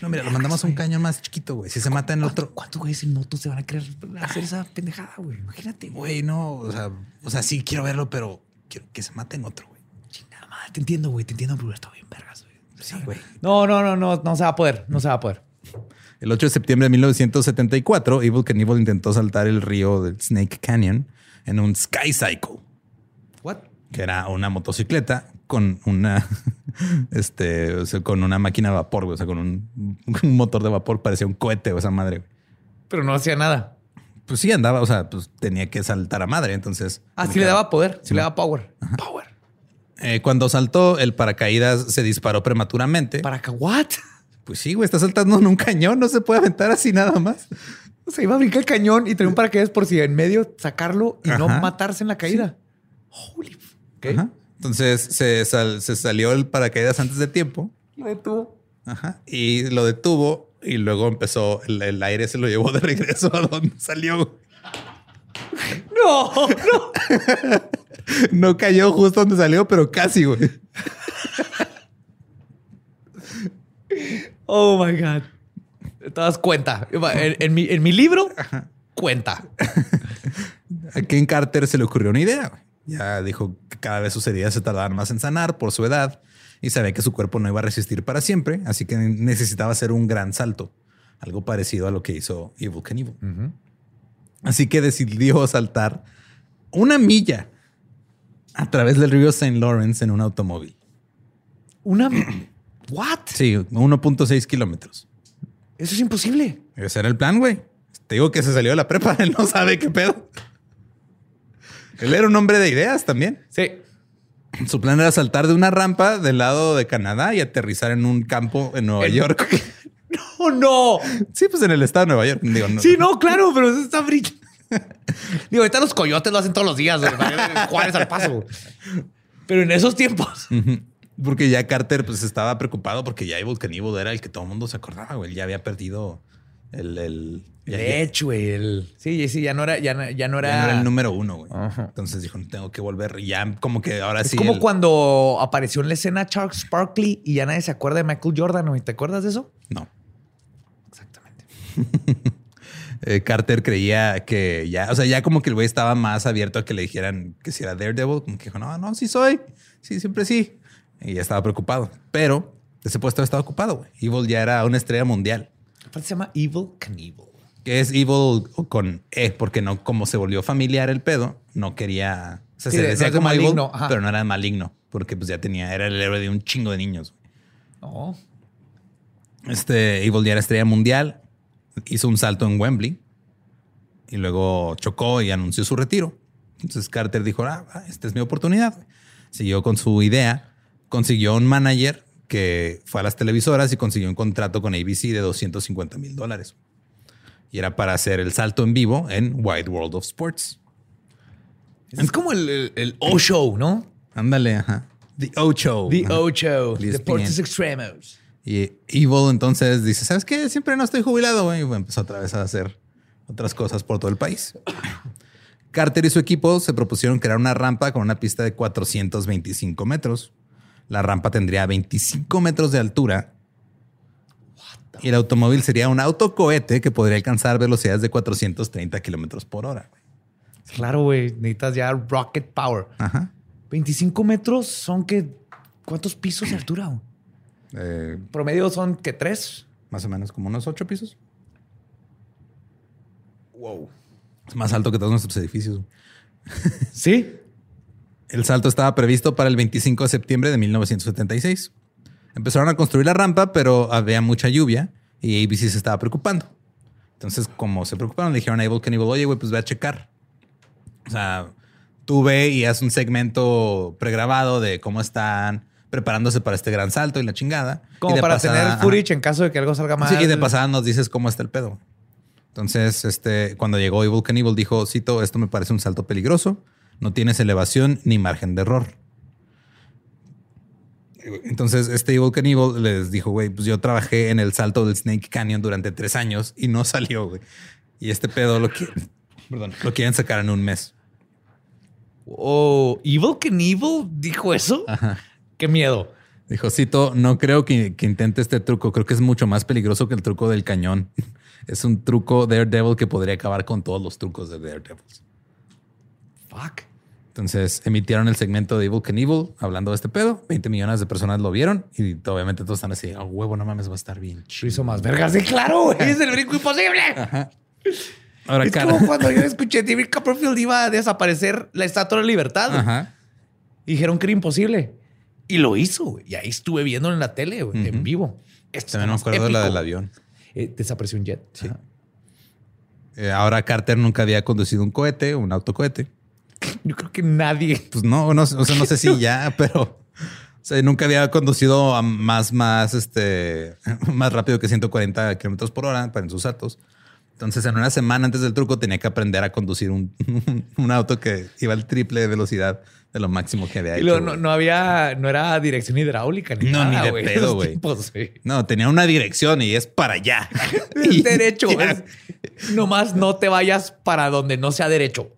No, mira, lo mandamos a un cañón más chiquito, güey. Si se mata en otro. ¿Cuántos güeyes en moto se van a querer hacer esa pendejada, güey? Imagínate, güey. Güey, no, o sea, o sea, sí quiero verlo, pero quiero que se mate en otro, güey. Chingada madre, te entiendo, güey. Te entiendo, pero está bien vergas, güey. Sí, güey. No, no, no, no, no se va a poder. No se va a poder. El 8 de septiembre de 1974, Evil Knievel intentó saltar el río del Snake Canyon en un Sky Cycle, What? que era una motocicleta con una, este, o sea, con una máquina de vapor, güey, o sea, con un, un motor de vapor, parecía un cohete o esa madre. güey. Pero no hacía nada. Pues sí andaba, o sea, pues tenía que saltar a madre, entonces. Ah, sí le daba poder. Sí le daba power. Power. Eh, cuando saltó, el paracaídas se disparó prematuramente. ¿Para qué? ¿What? Pues sí, güey, está saltando en un cañón, no se puede aventar así nada más. O sea, iba a brincar el cañón y traer un paracaídas por si en medio sacarlo y no matarse en la caída. Holy. f- ¿ok? Ajá. Entonces se, sal- se salió el paracaídas antes de tiempo Lo detuvo. Ajá. y lo detuvo y luego empezó el, el aire se lo llevó de regreso a donde salió. No, no. No cayó justo donde salió, pero casi, güey. Oh my God. Te das cuenta. En, en mi, en mi libro, cuenta. A Ken Carter se le ocurrió una idea. Ya dijo que cada vez sus heridas se tardaban más en sanar por su edad y sabía que su cuerpo no iba a resistir para siempre, así que necesitaba hacer un gran salto, algo parecido a lo que hizo Evil Knievel. Así que decidió saltar una milla a través del río St. Lawrence en un automóvil. Una. What? Sí, 1.6 kilómetros. Eso es imposible. Ese era el plan, güey. Te digo que se salió de la prepa, él no sabe qué pedo. Él era un hombre de ideas también. Sí. Su plan era saltar de una rampa del lado de Canadá y aterrizar en un campo en Nueva York. No, no. Sí, pues en el estado de Nueva York. Digo, no. Sí, no, claro, pero eso está brillante. Digo, ahorita los coyotes lo hacen todos los días. Juárez al paso. Pero en esos tiempos. Porque ya Carter pues estaba preocupado porque ya Evil Knievel era el que todo el mundo se acordaba, güey. Ya había perdido el... el De hecho, güey. el- Sí, sí, ya no era, ya no, ya no era. ya no era el número uno, güey. Ajá. Entonces dijo, no tengo que volver. Y ya como que ahora Es sí... como el- cuando apareció en la escena Charles Sparkley y ya nadie se acuerda de Michael Jordan, ¿no? ¿Te acuerdas de eso? No. Exactamente. Eh, Carter creía que ya, o sea, ya como que el güey estaba más abierto a que le dijeran que si era Daredevil, como que dijo, no, no, sí soy, sí, siempre sí. Y ya estaba preocupado. Pero ese puesto estaba ocupado, güey. Evil ya era una estrella mundial. Aparte se llama Evil Knievel. Que es Evil con E, porque no, como se volvió familiar el pedo, no quería, o sea, Sí, se de- decía no como Evil, maligno, ajá. pero no era maligno, porque pues ya tenía, era el héroe de un chingo de niños. No. Este Evil ya era estrella mundial, hizo un salto en Wembley y luego chocó y anunció su retiro. Entonces Carter dijo, ah, esta es mi oportunidad. Siguió con su idea, consiguió un manager que fue a las televisoras y consiguió un contrato con ABC de 250 mil dólares. Y era para hacer el salto en vivo en Wide World of Sports. Es como el, el, el O-Show, ¿no? Ándale, ajá. The O-Show. The. O-Show. Deportes Extremos. Y Evil entonces dice, ¿sabes qué? Siempre no estoy jubilado, güey. Y empezó otra vez a hacer otras cosas por todo el país. Carter y su equipo se propusieron crear una rampa con una pista de 425 metros. La rampa tendría 25 metros de altura. Y el automóvil sería un autocohete que podría alcanzar velocidades de 430 kilómetros por hora. Claro, güey. Necesitas ya rocket power. Ajá. 25 metros son que... ¿Cuántos pisos de altura? Eh, Promedio son que tres. más o menos como unos ocho pisos. Wow. Es más alto que todos nuestros edificios. Sí. El salto estaba previsto para el 25 de septiembre de 1976. Empezaron a construir la rampa, pero había mucha lluvia y ABC se estaba preocupando. Entonces, como se preocuparon, le dijeron a Evil Knievel, oye, güey, pues ve a checar. O sea, tú ve y haz un segmento pregrabado de cómo están preparándose para este gran salto y la chingada. Como Y de para pasada- tener ajá. footage en caso de que algo salga mal. Sí, y de pasada nos dices cómo está el pedo. Entonces, este, cuando llegó Evil Knievel, dijo, cito, esto me parece un salto peligroso, no tienes elevación ni margen de error. Entonces, este Evil Knievel les dijo, güey, pues yo trabajé en el salto del Snake Canyon durante tres años y no salió, güey. Y este pedo lo quieren, perdón, lo quieren sacar en un mes. Oh, Evil Knievel dijo eso. Ajá. Qué miedo. Dijo, Cito, no creo que, que intente este truco. Creo que es mucho más peligroso que el truco del cañón. Es un truco Daredevil que podría acabar con todos los trucos de Daredevil. Fuck. Entonces emitieron el segmento de Evil Knievel hablando de este pedo. 20 millones de personas lo vieron y obviamente todos están así, oh, huevo, no mames, va a estar bien chido. hizo más vergas. Sí, claro. Es el brinco imposible. Ahora, es cara. como cuando yo escuché David Copperfield iba a desaparecer la Estatua de la Libertad. Ajá. Y dijeron que era imposible. Y lo hizo. Y ahí estuve viéndolo en la tele, en vivo. Esto También me acuerdo de la del avión. Eh, desapareció un jet. Sí. Ajá. Eh, ahora Carter nunca había conducido un cohete, un autocohete. Yo creo que nadie. Pues no, no, o sea, no sé si ya, pero o sea, nunca había conducido a más, más, este, más rápido que 140 kilómetros por hora para en sus saltos. Entonces, en una semana antes del truco tenía que aprender a conducir un, un auto que iba al triple de velocidad de lo máximo que había Y hecho. no, no había, no era dirección hidráulica ni No, ni nada, de güey. pedo, Esos güey. No, tenía una dirección y es para allá. Es derecho. es- nomás no te vayas para donde no sea derecho.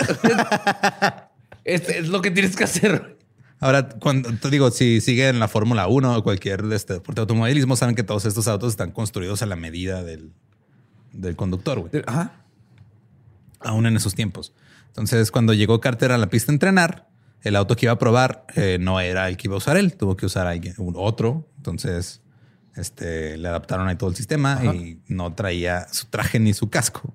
Es, es lo que tienes que hacer. Ahora, cuando te digo, si sigue en la Fórmula 1 o cualquier este deporte de automovilismo, saben que todos estos autos están construidos a la medida del, del conductor, güey. Ajá. Aún en esos tiempos. Entonces, cuando llegó Carter a la pista a entrenar, el auto que iba a probar eh, no era el que iba a usar él, tuvo que usar alguien, un otro. Entonces, este, le adaptaron ahí todo el sistema Ajá. y no traía su traje ni su casco.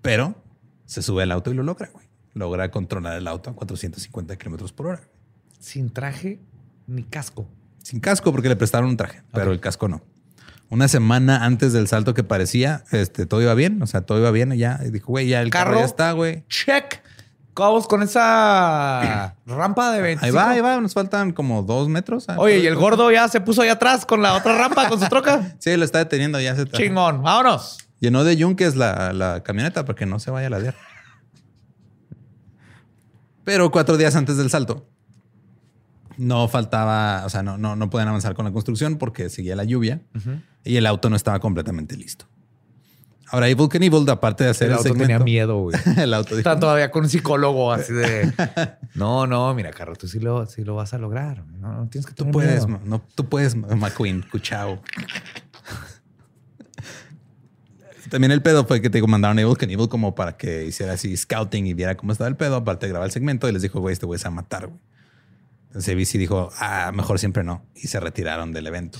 Pero se sube al auto y lo logra, güey. Logra controlar el auto a 450 kilómetros por hora. Sin traje ni casco. Sin casco porque le prestaron un traje, pero el casco no. Una semana antes del salto que parecía, este, todo iba bien. O sea, todo iba bien y ya. Y dijo, güey, ya el carro, Carro. ya está, güey. Check. Vamos con esa rampa de 25. Ahí va, ahí va. Nos faltan como dos metros. Oye, y el gordo ya se puso ahí atrás con la otra rampa con su troca. Sí, lo está deteniendo. Ya se Chingón. Vámonos. llenó de yunques la, la camioneta para que no se vaya a ladear. Pero cuatro días antes del salto, no faltaba, o sea, no, no, no podían avanzar con la construcción porque seguía la lluvia y el auto no estaba completamente listo. Ahora, Evil Knievel, aparte de hacer El el, auto tenía miedo, güey. el auto dijo, Están todavía con un psicólogo así de... No, no, mira, Carlos, tú sí lo, sí lo vas a lograr. No, no tienes que tú tener puedes, miedo". no, tú puedes, McQueen, cuchao. También el pedo fue que te digo, mandaron a Evil Knievel como para que hiciera así scouting y viera cómo estaba el pedo. Aparte de grabar el segmento y les dijo, güey, este güey se va a matar, güey. Entonces ABC dijo, ah, mejor siempre no. Y se retiraron del evento.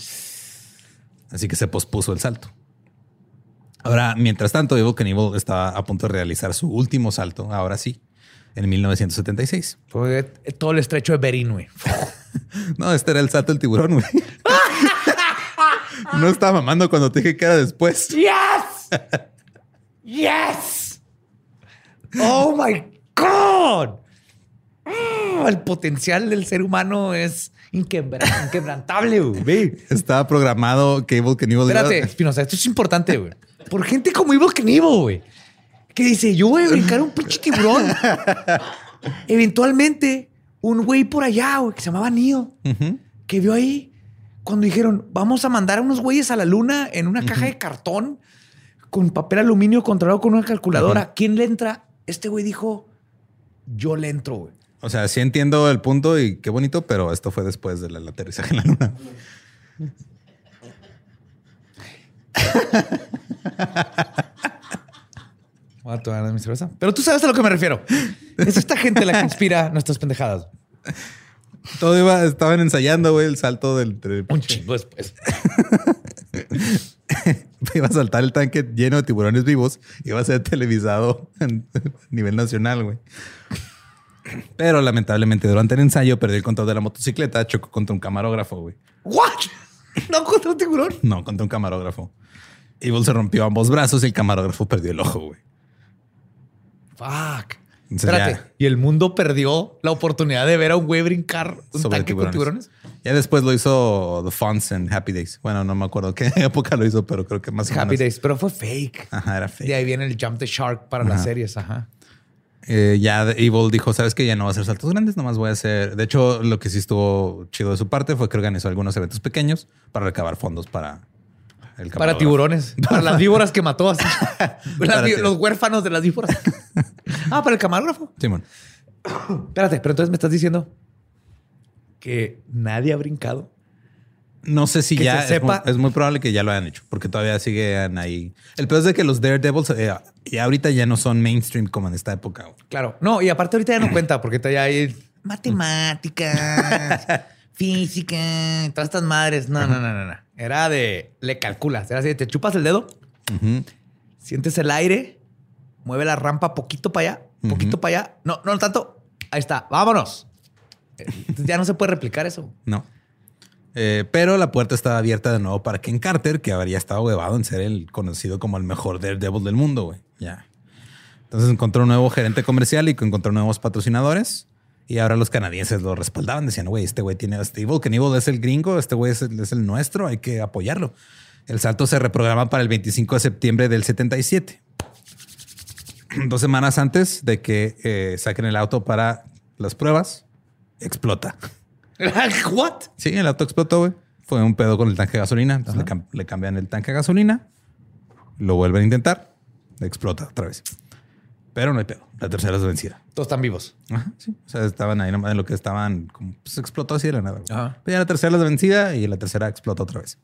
Así que se pospuso el salto. Ahora, mientras tanto, Evil Knievel estaba a punto de realizar su último salto, ahora sí, en 1976. Fue todo el estrecho de Berín, güey. No, este era el salto del tiburón, güey. no estaba mamando cuando te dije que era después. ¡Yes! ¡Yes! ¡Oh, my God! Mm, el potencial del ser humano es inquebra- inquebrantable, güey. Estaba programado que Evil Knievel Espérate, Espinosa, esto es importante, güey. Por gente como Evil Knievel, güey. Que dice, yo voy a brincar un pinche tiburón. Eventualmente, un güey por allá, güey, que se llamaba Neo, que vio ahí cuando dijeron, vamos a mandar a unos güeyes a la luna en una caja de cartón con papel aluminio controlado con una calculadora. ¿Quién le entra? Este güey dijo, yo le entro, güey. O sea, sí entiendo el punto y qué bonito, pero esto fue después del aterrizaje en la luna. Voy a tomar mi cerveza. Pero tú sabes a lo que me refiero. Es esta gente la que inspira nuestras pendejadas. Todo iba, estaban ensayando, güey, el salto del. del- Un chingo después. iba a saltar el tanque lleno de tiburones vivos. Iba a ser televisado a nivel nacional, güey. Pero lamentablemente durante el ensayo perdió el control de la motocicleta, chocó contra un camarógrafo, güey. ¿What? ¿No contra un tiburón? No, contra un camarógrafo. Evil se rompió ambos brazos y el camarógrafo perdió el ojo, güey. Fuck. Entonces Espérate. ya- Y el mundo perdió la oportunidad de ver a un güey brincar un sobre tanque con tiburones. Ya después lo hizo The Fonts en Happy Days. Bueno, no me acuerdo qué época lo hizo, pero creo que más o Happy menos. Days, pero fue fake. Ajá, era fake. De ahí viene el Jump the Shark para las series. Ajá. Eh, ya Evil dijo, ¿sabes qué? Ya no va a hacer saltos grandes, nomás voy a hacer... De hecho, lo que sí estuvo chido de su parte fue que organizó algunos eventos pequeños para recabar fondos para el Para tiburones. Para las víboras que mató así. Las los huérfanos de las víboras. ah, para el camarógrafo. Simón. Espérate, pero entonces me estás diciendo que nadie ha brincado No sé si Que ya se es, muy, sepa. es muy probable que ya lo hayan hecho, porque todavía siguen ahí. El peor es de que los Daredevils eh, ya ahorita ya no son mainstream como en esta época. Claro. No, y aparte ahorita ya no cuenta porque todavía hay matemáticas, física, todas estas madres. No, no, no, no, no. Era de le calculas. Era así, de, te chupas el dedo, sientes el aire, mueve la rampa poquito para allá, poquito Ujú. para allá. No, no tanto. Ahí está. Vámonos. Ya no se puede replicar eso. No. Eh, pero la puerta estaba abierta de nuevo para Ken Carter, que habría estado huevado en ser el conocido como el mejor Daredevil del mundo, güey. Ya. Entonces encontró un nuevo gerente comercial y encontró nuevos patrocinadores. Y ahora los canadienses lo respaldaban. Decían, güey, este güey tiene este Evil. Ken Evil es el gringo. Este güey es es el nuestro. Hay que apoyarlo. El salto se reprograma para el 25 de septiembre del 77. Dos semanas antes de que eh, saquen el auto para las pruebas, explota. ¿What? Sí, el auto explotó, güey. Fue un pedo con el tanque de gasolina. Entonces le, cam- le cambian el tanque de gasolina. Lo vuelven a intentar. Explota otra vez. Pero no hay pedo. La tercera es vencida. Todos están vivos. Ajá, sí. O sea, estaban ahí nomás en lo que estaban. Como, pues explotó así de la nada. güey. Ajá. Pero ya la tercera es vencida y la tercera explota otra vez.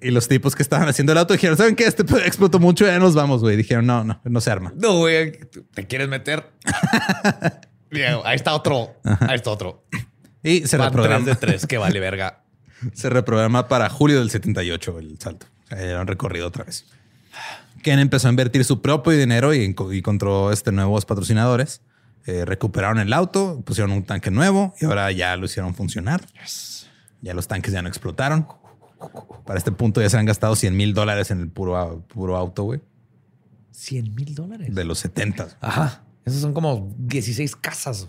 y los tipos que estaban haciendo el auto dijeron: ¿Saben qué? Este explotó mucho. Ya nos vamos, güey. Dijeron: No, no, no se arma. No, güey, te quieres meter. Ahí está otro. Ahí está otro. Y se Van tres reprograma. de tres, que vale verga. Se reprograma para julio del 78 el salto. O sea, ya era un recorrido otra vez. Ken empezó a invertir su propio dinero y, enco- y encontró este, nuevos patrocinadores. Eh, recuperaron el auto, pusieron un tanque nuevo y ahora ya lo hicieron funcionar. Ya los tanques ya no explotaron. Para este punto ya se han gastado 100 mil dólares en el puro, puro auto, güey, 100 mil dólares. de los 70. Ajá. Esos son como 16 casas.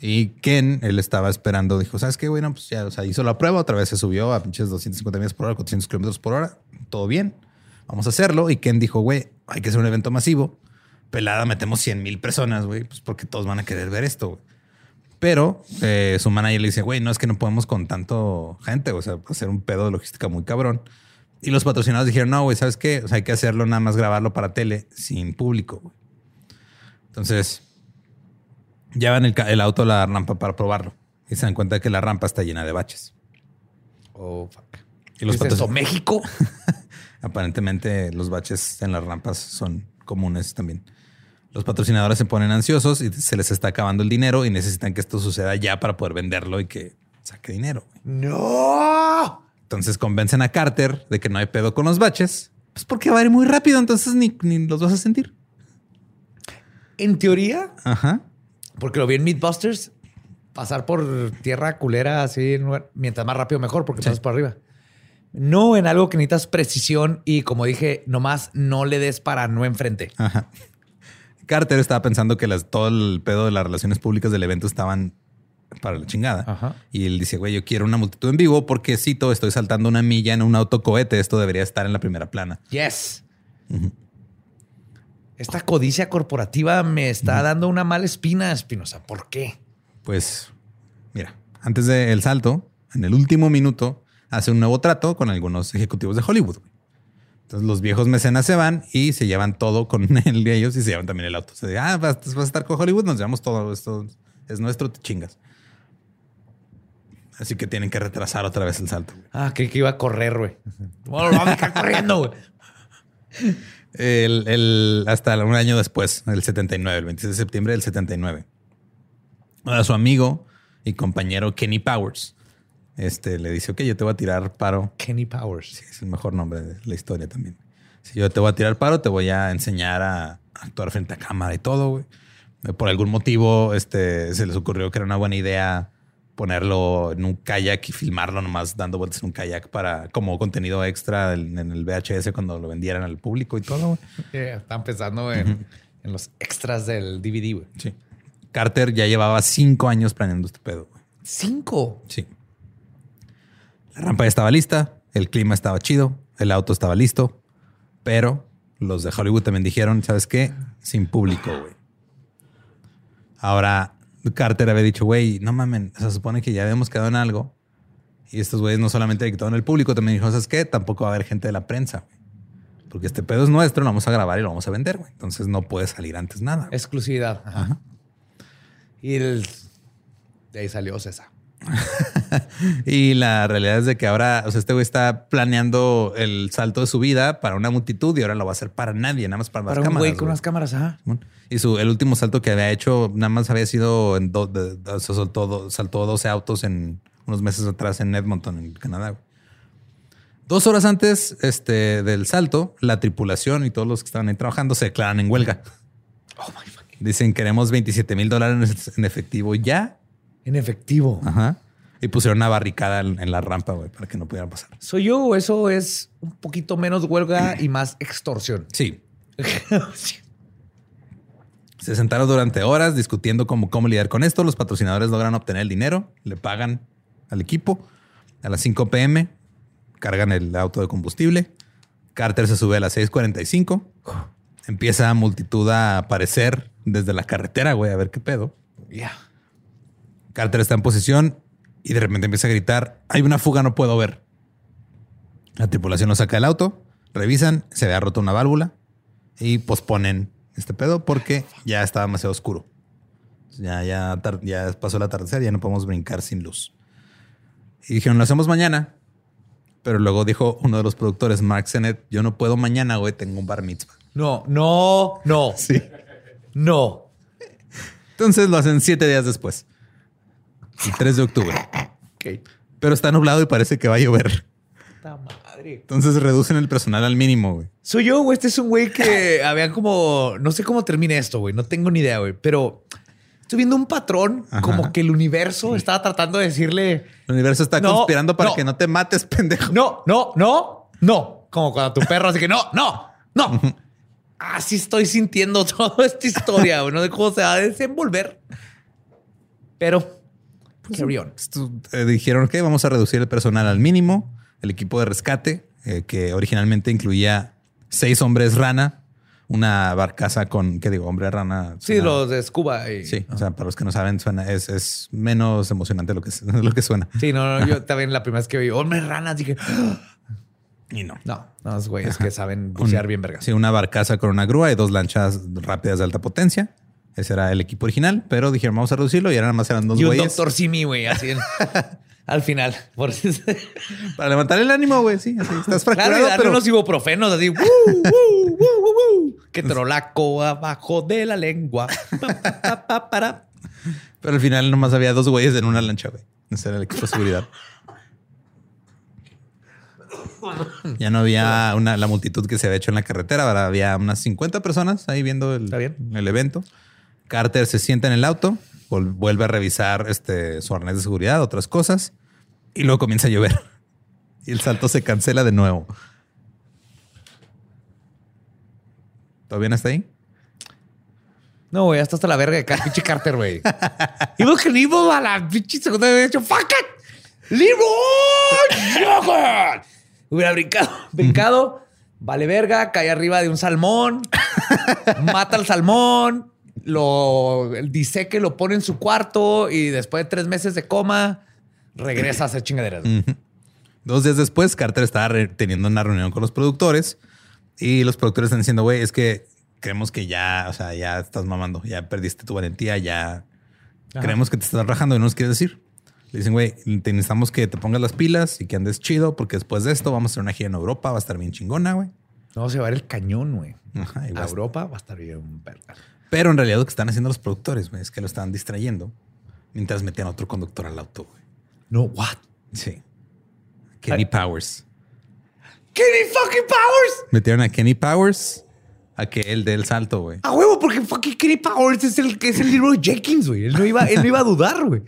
Y Ken, él estaba esperando, dijo, ¿sabes qué, güey? No, pues ya, hizo la prueba, otra vez se subió a pinches 250 millas por hora, 400 kilómetros por hora, todo bien, vamos a hacerlo. Y Ken dijo, güey, hay que hacer un evento masivo. Pelada, metemos 100 mil personas, güey, pues porque todos van a querer ver esto. Pero eh, su manager le dice, güey, no es que no podemos con tanto gente, o sea, hacer un pedo de logística muy cabrón. Y los patrocinadores dijeron, no, güey, ¿sabes qué? O sea, hay que hacerlo nada más grabarlo para tele sin público, güey. Entonces, llevan el, el auto a la rampa para probarlo y se dan cuenta que la rampa está llena de baches. Oh, fuck. Y los ¿Es eso, patrocin- México? Aparentemente los baches en las rampas son comunes también. Los patrocinadores se ponen ansiosos y se les está acabando el dinero y necesitan que esto suceda ya para poder venderlo y que saque dinero. ¡No! Entonces convencen a Carter de que no hay pedo con los baches, pues porque va a ir muy rápido, entonces ni, ni los vas a sentir. En teoría, Ajá. porque lo vi en Mythbusters, pasar por tierra culera así, mientras más rápido mejor, porque pasas por arriba. No en algo que necesitas precisión y como dije, nomás no le des para no enfrente. Ajá. Carter estaba pensando que las, todo el pedo de las relaciones públicas del evento estaban para la chingada. Ajá. Y él dice, güey, yo quiero una multitud en vivo porque cito, estoy saltando una milla en un autocohete. Esto debería estar en la primera plana. Yes. Esta codicia corporativa me está dando una mala espina, Espinosa. ¿Por qué? Pues, mira, antes del salto, en el último minuto, hace un nuevo trato con algunos ejecutivos de Hollywood. Entonces los viejos mecenas se van y se llevan todo con de ellos y se llevan también el auto. Se dice, ah, vas, vas a estar con Hollywood, nos llevamos todo. Esto es nuestro, te chingas. Así que tienen que retrasar otra vez el salto. Ah, creí que iba a correr, güey. Bueno, lo vamos a dejar corriendo, güey. El, el- hasta un año después, el 79, el 26 de septiembre del 79. A su amigo y compañero Kenny Powers este, le dice, ok, yo te voy a tirar paro. Kenny Powers. Sí, es el mejor nombre de la historia también. Si yo te voy a tirar paro, te voy a enseñar a actuar frente a cámara y todo, güey. Por algún motivo, este, se les ocurrió que era una buena idea ponerlo en un kayak y filmarlo nomás dando vueltas en un kayak para como contenido extra en, en el VHS cuando lo vendieran al público y todo. Eh, están pensando en, en los extras del DVD. Sí. Carter ya llevaba cinco años planeando este pedo. güey. Cinco. Sí. La rampa ya estaba lista, el clima estaba chido, el auto estaba listo, pero los de Hollywood también dijeron, ¿sabes qué? Sin público, güey. Ahora, Carter había dicho, güey, no mamen, se supone que ya habíamos quedado en algo. Y estos güeyes no solamente quitaron el público, también dijeron, ¿sabes qué? Tampoco va a haber gente de la prensa, güey. Porque este pedo es nuestro, lo vamos a grabar y lo vamos a vender, güey. Entonces no puede salir antes nada. güey. Exclusividad. Ajá. Y el... de ahí salió César. y la realidad es de que ahora, o sea, este güey está planeando el salto de su vida para una multitud y ahora lo va a hacer para nadie, nada más para, Para las un cámaras. güey con güey. unas cámaras, ajá. Y su, el último salto que había hecho nada más había sido en do- de- de- se soltó, do- saltó 12 autos en unos meses atrás en Edmonton, en Canadá. güey. Dos horas antes este, del salto, la tripulación y todos los que estaban ahí trabajando se declaran en huelga. Dicen queremos 27 mil dólares en efectivo ya. En efectivo. Ajá. Y pusieron una barricada en, en la rampa, güey, para que no pudieran pasar. ¿Soy yo eso es un poquito menos huelga y más extorsión? Sí. Se sentaron durante horas discutiendo cómo, cómo lidiar con esto. Los patrocinadores logran obtener el dinero, le pagan al equipo. A las 5 pm cargan el auto de combustible. Carter se sube a las 6:45. Empieza multitud a aparecer desde la carretera, güey, a ver qué pedo. Ya. Carter está en posición y de repente empieza a gritar: Hay una fuga, no puedo ver. La tripulación lo saca del auto, revisan, se había roto una válvula y posponen este pedo porque ya está demasiado oscuro. Ya, ya, ya pasó el atardecer, ya no podemos brincar sin luz. Y dijeron, lo hacemos mañana. Pero luego dijo uno de los productores, Mark Sennett, yo no puedo mañana, güey, tengo un bar mitzvah. No, no, no, Sí. no. Entonces lo hacen siete días después. El 3 de octubre. Pero está nublado y parece que va a llover. Puta madre. Entonces reducen el personal al mínimo, güey. Soy yo, güey. Este es un güey que había como. No sé cómo termina esto, güey. No tengo ni idea, güey. Pero estoy viendo un patrón Ajá. como que el universo estaba tratando de decirle: El universo está No, conspirando para no. que no te mates, pendejo. No, no, no, no. Como cuando tu perro así que no, no, no. Así estoy sintiendo toda esta historia, güey. No sé cómo se va a desenvolver. Pero. Esto, eh, dijeron que vamos a reducir el personal al mínimo. El equipo de rescate, eh, que originalmente incluía seis hombres rana, una barcaza con, ¿qué digo? Hombre rana. Sí, suena- los de Scuba. y- Sí, o sea, para los que no saben, suena, es, es menos emocionante lo que, lo que suena. Sí, no, no, yo también la primera vez que vi hombres ranas dije, "Ah". Y no. no, no, güeyes que saben bucear bien vergas. Sí, una barcaza con una grúa y dos lanchas rápidas de alta potencia. Ese era el equipo original, pero dijeron vamos a reducirlo y ahora nada más eran dos y un güeyes. doctor Simi, güey, así en- al final. Por Para levantar el ánimo, güey. Sí, así estás fracturado, Claro, y darle pero unos ibuprofenos así. "Woo, woo, woo, woo, woo". Que trolaco abajo de la lengua. Pa, pa, pa, pa, para. Pero al final nomás había dos güeyes en una lancha, güey. Ese era el equipo de seguridad. Ya no había una, la multitud que se había hecho en la carretera. Ahora había unas 50 personas ahí viendo el, el evento. Carter se sienta en el auto, vuelve a revisar este, su arnés de seguridad, otras cosas, y luego comienza a llover. Y el salto se cancela de nuevo. ¿Todo bien hasta ahí? No, güey, hasta hasta la verga de ca- pinche Carter, güey. Iba que iba a la pinche segunda vez hecho, fuck it. Leroy. Hubiera brincado, brincado, vale verga, cae arriba de un salmón, mata al salmón, lo diseque, lo pone en su cuarto y después de tres meses de coma, regresa a hacer chingaderas. Dos días después, Carter estaba teniendo una reunión con los productores y los productores están diciendo, güey, es que creemos que ya, o sea, ya estás mamando, ya perdiste tu valentía, ya creemos que te estás rajando y no nos quieres decir. Le dicen, güey, te necesitamos que te pongas las pilas y que andes chido porque después de esto vamos a hacer una gira en Europa, va a estar bien chingona, güey. No, se va a ver el cañón, güey. Ajá, A Europa va a estar bien verga. Pero en realidad lo que están haciendo los productores, güey, es que lo estaban distrayendo mientras metían a otro conductor al auto, güey. No, what? Sí. Kenny Powers. Kenny fucking Powers. Metieron a Kenny Powers a que él dé el salto, güey. A huevo, porque fucking Kenny Powers es el que es el libro de Jenkins, güey. Él no iba, él no iba a dudar, güey.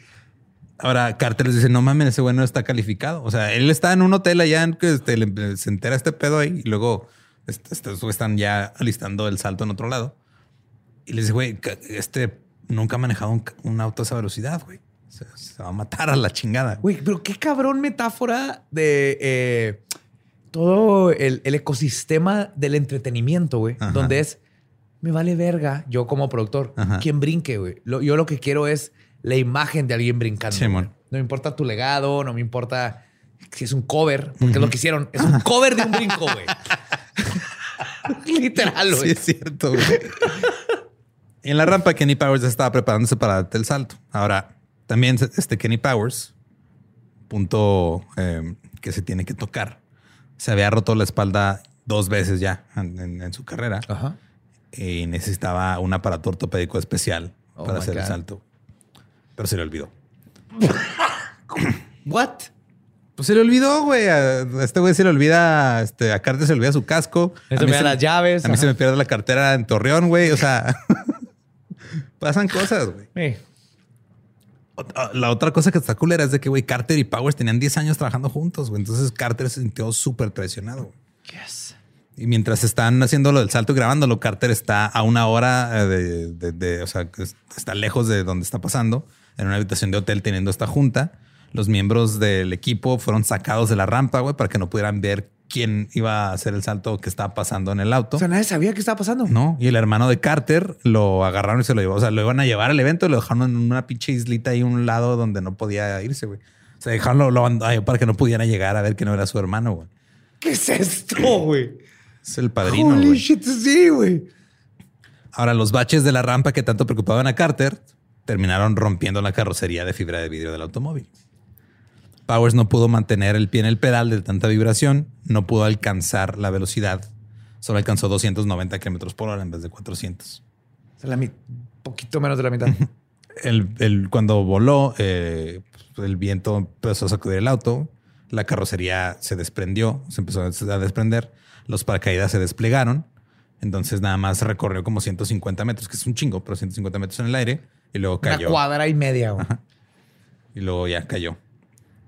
Ahora Carter les dice, no mames, ese güey no está calificado. O sea, él está en un hotel allá en que este, le- se entera este pedo ahí y luego estos están ya alistando el salto en otro lado. Y les dice, güey, este nunca ha manejado un, un auto a esa velocidad, güey. Se, se va a matar a la chingada. Güey, pero qué cabrón metáfora de eh, todo el, el ecosistema del entretenimiento, güey. Ajá. Donde es, me vale verga, yo como productor, Ajá. quien brinque, güey. Lo- yo lo que quiero es la imagen de alguien brincando. Sí, no me importa tu legado, no me importa si es un cover, porque es lo que hicieron. Es un cover de un brinco, güey. Literal, Sí, güey. es cierto, güey. En la rampa, Kenny Powers estaba preparándose para darte el salto. Ahora, también este Kenny Powers punto eh, que se tiene que tocar. Se había roto la espalda dos veces ya en, en- en su carrera Ajá. y necesitaba un aparato ortopédico especial Oh para hacer el salto. Pero se le olvidó. What? Pues se le olvidó, güey. A este güey se le olvida, este, a Carter se le olvida su casco. Se A mí se- las llaves, A mí ajá. se me pierde la cartera en Torreón, güey. O sea, pasan cosas, güey. Ot- La otra cosa que está culera es de que, güey, Carter y Powers tenían 10 años trabajando juntos, güey. Entonces Carter se sintió súper traicionado, yes. Y mientras están haciendo lo del salto y grabándolo, Carter está a una hora eh, de, de- de- o sea, está lejos de donde está pasando, en una habitación de hotel teniendo esta junta. Los miembros del equipo fueron sacados de la rampa, güey, para que no pudieran ver quién iba a hacer el salto que estaba pasando en el auto. O sea, nadie sabía qué estaba pasando. No, y el hermano de Carter lo agarraron y se lo llevó. O sea, lo iban a llevar al evento y lo dejaron en una pinche islita ahí a un lado donde no podía irse, güey. O sea, dejaron lo, lo para que no pudiera llegar a ver que no era su hermano, güey. ¿Qué es esto, güey? Es el padrino, Holy shit, sí, güey. Ahora, los baches de la rampa que tanto preocupaban a Carter terminaron rompiendo la carrocería de fibra de vidrio del automóvil. Powers no pudo mantener el pie en el pedal de tanta vibración, no pudo alcanzar la velocidad. Solo alcanzó 290 kilómetros por hora en vez de 400. O sea, la poquito menos de la mitad. El, el- cuando voló, eh, el viento empezó a sacudir el auto, la carrocería se desprendió, se empezó a desprender, los paracaídas se desplegaron, entonces nada más recorrió como 150 metros, que es un chingo, pero 150 metros en el aire, y luego Una cayó. cuadra y media. Y luego ya cayó.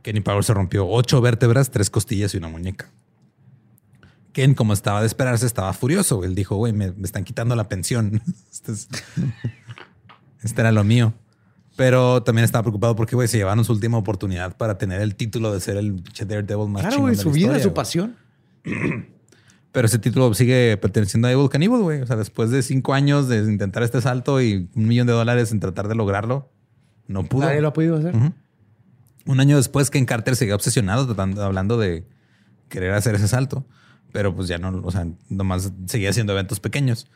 Kenny Powers se rompió ocho vértebras, tres costillas y una muñeca. Ken, como estaba de esperarse, estaba furioso. Él dijo, güey, me, me están quitando la pensión. Este, es- este era lo mío. Pero también estaba preocupado porque, güey, se llevaron su última oportunidad para tener el título de ser el Daredevil más Claro, güey, su vida, historia, su pasión. Pero ese título sigue perteneciendo a Evil Cannibal, güey. O sea, después de cinco años de intentar este salto y un millón de dólares en tratar de lograrlo, no pudo. Nadie lo ha podido hacer. Ujú. Un año después, Ken Carter seguía obsesionado hablando de querer hacer ese salto, pero pues ya no, o sea, nomás seguía haciendo eventos pequeños.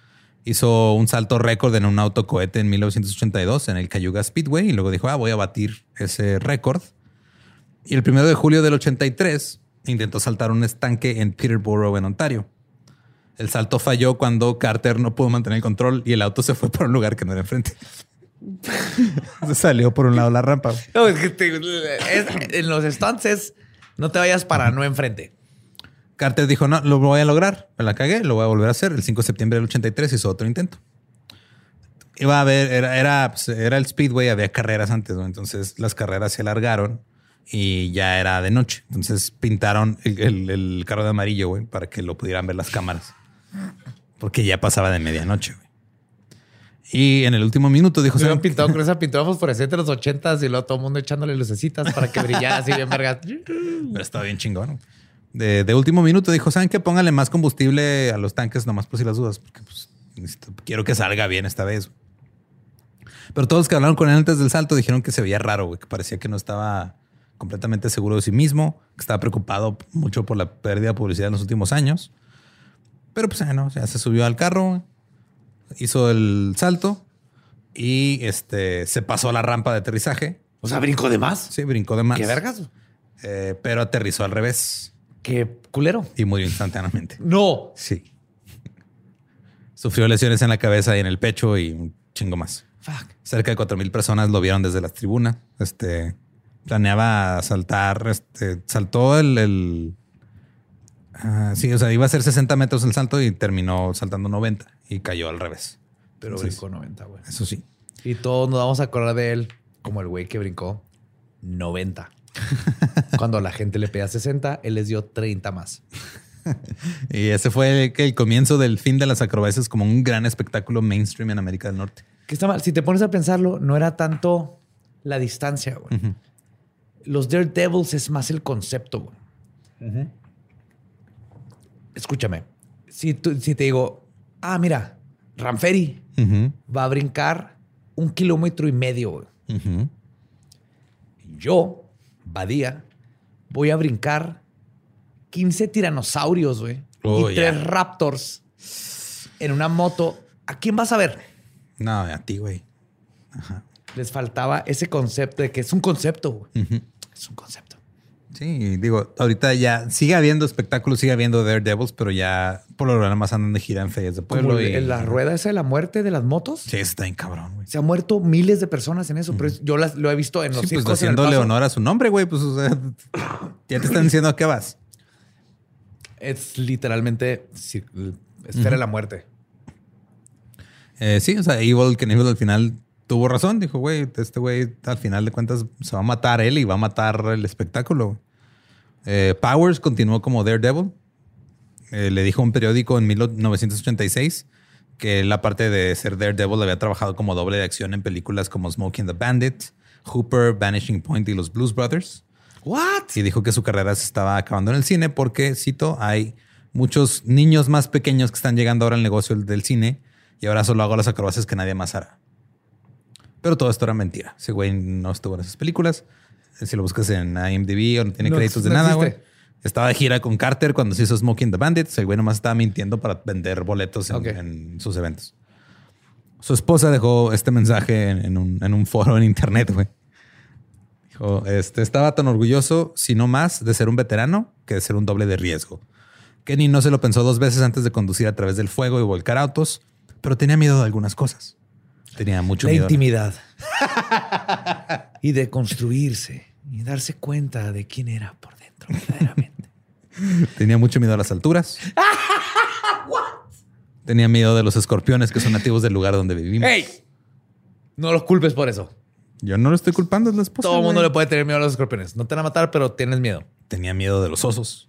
Hizo un salto récord en un autocohete en 1982 en el Cayuga Speedway y luego dijo, ah, voy a batir ese récord. Y el primero de julio del 83 intentó saltar un estanque en Peterborough, en Ontario. El salto falló cuando Carter no pudo mantener el control y el auto se fue por un lugar que no era enfrente. Se salió por un lado la rampa. No, es que te- es- en los stunts no te vayas para no enfrente. Carter dijo, no, lo voy a lograr. Me la cagué, lo voy a volver a hacer. El 5 de septiembre del 83 hizo otro intento. Iba a haber, era, era, pues, era el Speedway, había carreras antes, ¿no? Entonces las carreras se alargaron y ya era de noche. Entonces pintaron el, el- el carro de amarillo, güey, para que lo pudieran ver las cámaras. Porque ya pasaba de medianoche, güey. Y en el último minuto dijo, Se lo "¿Saben han pintado con esa pintura fosforescente de los ochentas y luego todo el mundo echándole lucecitas para que brillara así bien vergas. Pero estaba bien chingón. De, de último minuto dijo, ¿saben qué? Póngale más combustible a los tanques nomás por si las dudas, porque pues, necesito- quiero que salga bien esta vez. Pero todos los que hablaron con él antes del salto dijeron que se veía raro, güey, que parecía que no estaba completamente seguro de sí mismo, que estaba preocupado mucho por la pérdida de publicidad en los últimos años. Pero pues, no, ya se subió al carro, hizo el salto y este, se pasó a la rampa de aterrizaje. O sea, brinco de más. Sí, brincó de más. Qué vergas. Eh, pero aterrizó al revés Qué culero. y murió instantáneamente. No. Sí. Sufrió lesiones en la cabeza y en el pecho y un chingo más. Fuck. Cerca de 4.000 personas lo vieron desde la tribuna. Este, planeaba saltar, este, saltó el... el- ah, sí, o sea, iba a ser 60 metros el salto y terminó saltando 90 y cayó al revés. Pero Entonces, brincó 90, güey. Eso sí. Y todos nos vamos a acordar de él como el güey que brincó 90. Cuando la gente le pedía 60, él les dio 30 más. Y ese fue el, el comienzo del fin de las acrobacias como un gran espectáculo mainstream en América del Norte. Que está mal. Si te pones a pensarlo, no era tanto la distancia, güey. Los Daredevils es más el concepto, güey. Escúchame. Si, tú- si te digo, ah, mira, Ramferi va a brincar un kilómetro y medio. Yo, Badía, voy a brincar 15 tiranosaurios, güey. Oh, y ya. tres raptors en una moto. ¿A quién vas a ver? No, a ti, güey. Les faltaba ese concepto de que es un concepto, güey. Es un concepto. Sí, digo, ahorita ya sigue habiendo espectáculos, sigue habiendo Daredevils, pero ya por lo general más andan de gira en ferias de pueblo. Y- la rueda esa de la muerte de las motos. Sí, está bien cabrón, güey. Se han muerto miles de personas en eso, pero yo las, lo he visto en los Sí, pues circos en haciéndole honor a su nombre, güey. Pues, o sea, ya te están diciendo a qué vas. Es literalmente esfera de la muerte. Eh, sí, o sea, Evil Knievel al final tuvo razón. Dijo, güey, este güey al final de cuentas se va a matar él y va a matar el espectáculo. Eh, Powers continuó como Daredevil. Eh, le dijo a un periódico en 1986 que él, aparte de ser Daredevil, había trabajado como doble de acción en películas como Smoking the Bandit, Hooper, Vanishing Point y los Blues Brothers. ¿What? Y dijo que su carrera se estaba acabando en el cine porque, cito, hay muchos niños más pequeños que están llegando ahora al negocio del cine y ahora solo hago las acrobacias que nadie más hará. Pero todo esto era mentira. Ese güey no estuvo en esas películas. Si lo buscas en IMDb o no tiene No, créditos de no nada, güey. Estaba de gira con Carter cuando se hizo Smoking the Bandits. El güey nomás estaba mintiendo para vender boletos en, Ok. en sus eventos. Su esposa dejó este mensaje en, en un, en un foro en internet, güey. Dijo, este, estaba tan orgulloso, si no más, de ser un veterano que de ser un doble de riesgo. Kenny no se lo pensó dos veces antes de conducir a través del fuego y volcar autos, pero tenía miedo de algunas cosas. Tenía mucho La miedo. intimidad. y de construirse y darse cuenta de quién era por dentro verdaderamente. Tenía mucho miedo a las alturas. Tenía miedo de los escorpiones que son nativos del lugar donde vivimos. ¡Ey! No los culpes por eso. Yo no lo estoy culpando, es la esposa. Todo el mundo le puede tener miedo a los escorpiones. No te van a matar, pero tienes miedo. Tenía miedo de los osos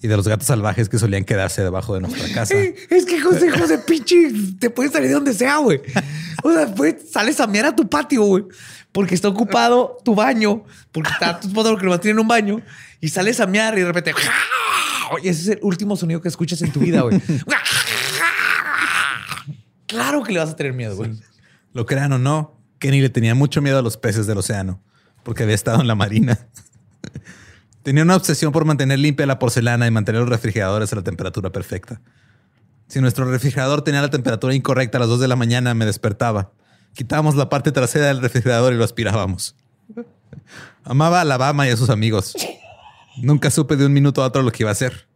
y de los gatos salvajes que solían quedarse debajo de nuestra casa. Es que José, José, pinche, te puedes salir de donde sea, güey. O sea, pues, sales a mirar a tu patio, güey. Porque está ocupado tu baño, porque está tu esposa que no tiene un baño, y sales a miar y de repente. Y ese es el último sonido que escuchas en tu vida, güey. Claro que le vas a tener miedo, güey. Lo crean o no, Kenny le tenía mucho miedo a los peces del océano porque había estado en la marina. tenía una obsesión por mantener limpia la porcelana y mantener los refrigeradores a la temperatura perfecta. Si nuestro refrigerador tenía la temperatura incorrecta a las 2 de la mañana, me despertaba. Quitábamos la parte trasera del refrigerador y lo aspirábamos. Amaba a Alabama y a sus amigos. Nunca supe de un minuto a otro lo que iba a hacer.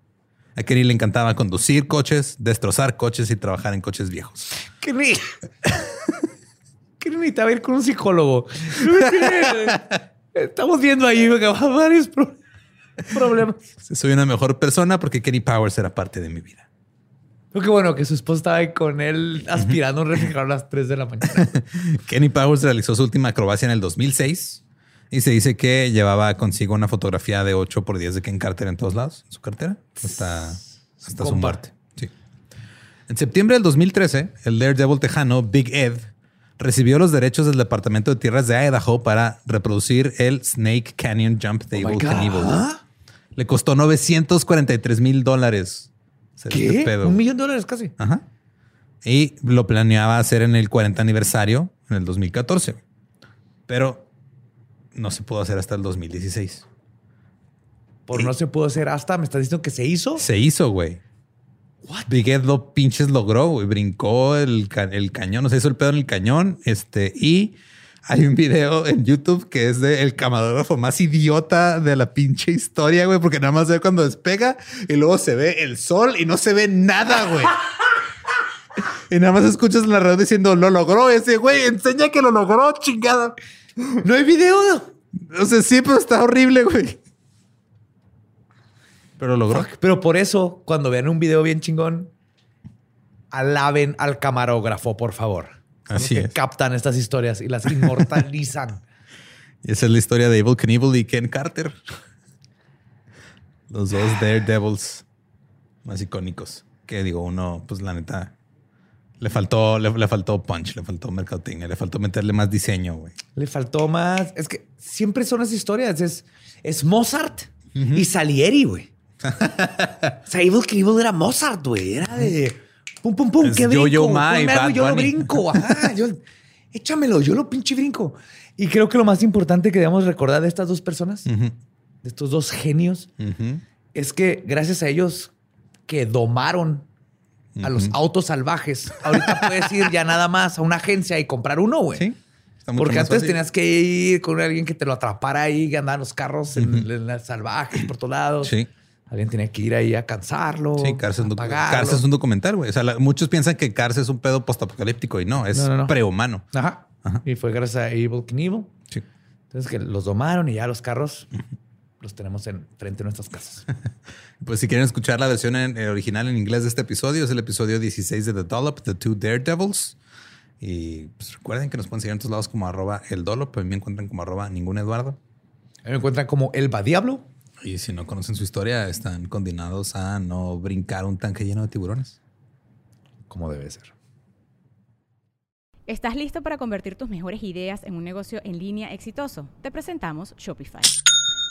A Kenny le encantaba conducir coches, destrozar coches y trabajar en coches viejos. Ni. que necesitaba ir con un psicólogo. Estamos viendo ahí varios pro- problemas. Soy una mejor persona porque Kenny Powers era parte de mi vida. Pero qué bueno que su esposa estaba ahí con él aspirando un refrigerador a las 3 de la mañana. Kenny Powers realizó su última acrobacia en el 2006 y se dice que llevaba consigo una fotografía de 8 por 10 de Ken Carter en todos lados, en su cartera, hasta, hasta su muerte. Sí. En septiembre del 2013, el Daredevil tejano Big Ed recibió los derechos del Departamento de Tierras de Idaho para reproducir el Snake Canyon Jump de Oh. Le costó 943 mil dólares. Hacer este ¿Qué? pedo. Un millón de dólares casi. Ajá. Y lo planeaba hacer en el 40 aniversario en el 2014. Pero no se pudo hacer hasta el 2016. Por no se pudo hacer hasta, me estás diciendo que se hizo. Se hizo, güey. Big Ed lo pinches logró, güey. Brincó el, ca- el cañón, o sea, hizo el pedo en el cañón. Este, y hay un video en YouTube que es de el camarógrafo más idiota de la pinche historia, güey, porque nada más ve cuando despega y luego se ve el sol y no se ve nada, güey. Y nada más escuchas la radio diciendo, lo logró ese, güey, enseña que lo logró, chingada. No hay video. O sea, sí, pero está horrible, güey. Pero lo logró. Pero por eso, cuando vean un video bien chingón, alaben al camarógrafo, por favor. Así que es. captan estas historias y las inmortalizan. Y esa es la historia de Evil Knievel y Ken Carter. Los dos Daredevils más icónicos. Que digo, uno, pues la neta, le faltó, le, le faltó punch, le faltó mercadotecnia, le faltó meterle más diseño, güey. Le faltó más. Es que siempre son esas historias. Es, es Mozart y Salieri, güey. o sea, Evil Knievel era Mozart, güey. Era de pum, pum, pum. Es ¿Qué Yo-Yo brinco? Ma y algo, yo lo brinco. Ajá, yo, échamelo, yo lo pinche brinco. Y creo que lo más importante que debemos recordar de estas dos personas, de estos dos genios, es que gracias a ellos que domaron a los autos salvajes, ahorita puedes ir ya nada más a una agencia y comprar uno, güey. Sí. Porque antes fácil. tenías que ir con alguien que te lo atrapara ahí, que andaban los carros en, en las salvajes por todos lados. Sí. Alguien tenía que ir ahí a cansarlo. Sí, Cars es, un docu- apagarlo. Cars es un documental, güey. O sea, la- muchos piensan que Cars es un pedo postapocalíptico y no, es No, no, no. prehumano. Ajá. Y fue gracias a Evil Knievel. Sí. Entonces que los domaron y ya los carros los tenemos en frente de nuestras casas. Pues si quieren escuchar la versión en- eh, original en inglés de este episodio, es el episodio 16 de The Dollop, The Two Daredevils. Y pues recuerden que nos pueden seguir en todos lados como arroba el Dollop. A mí me encuentran como arroba ningún Eduardo. A mí me encuentran como Elba Diablo. Y si no conocen su historia, están condenados a no brincar un tanque lleno de tiburones. Como debe ser. ¿Estás listo para convertir tus mejores ideas en un negocio en línea exitoso? Te presentamos Shopify.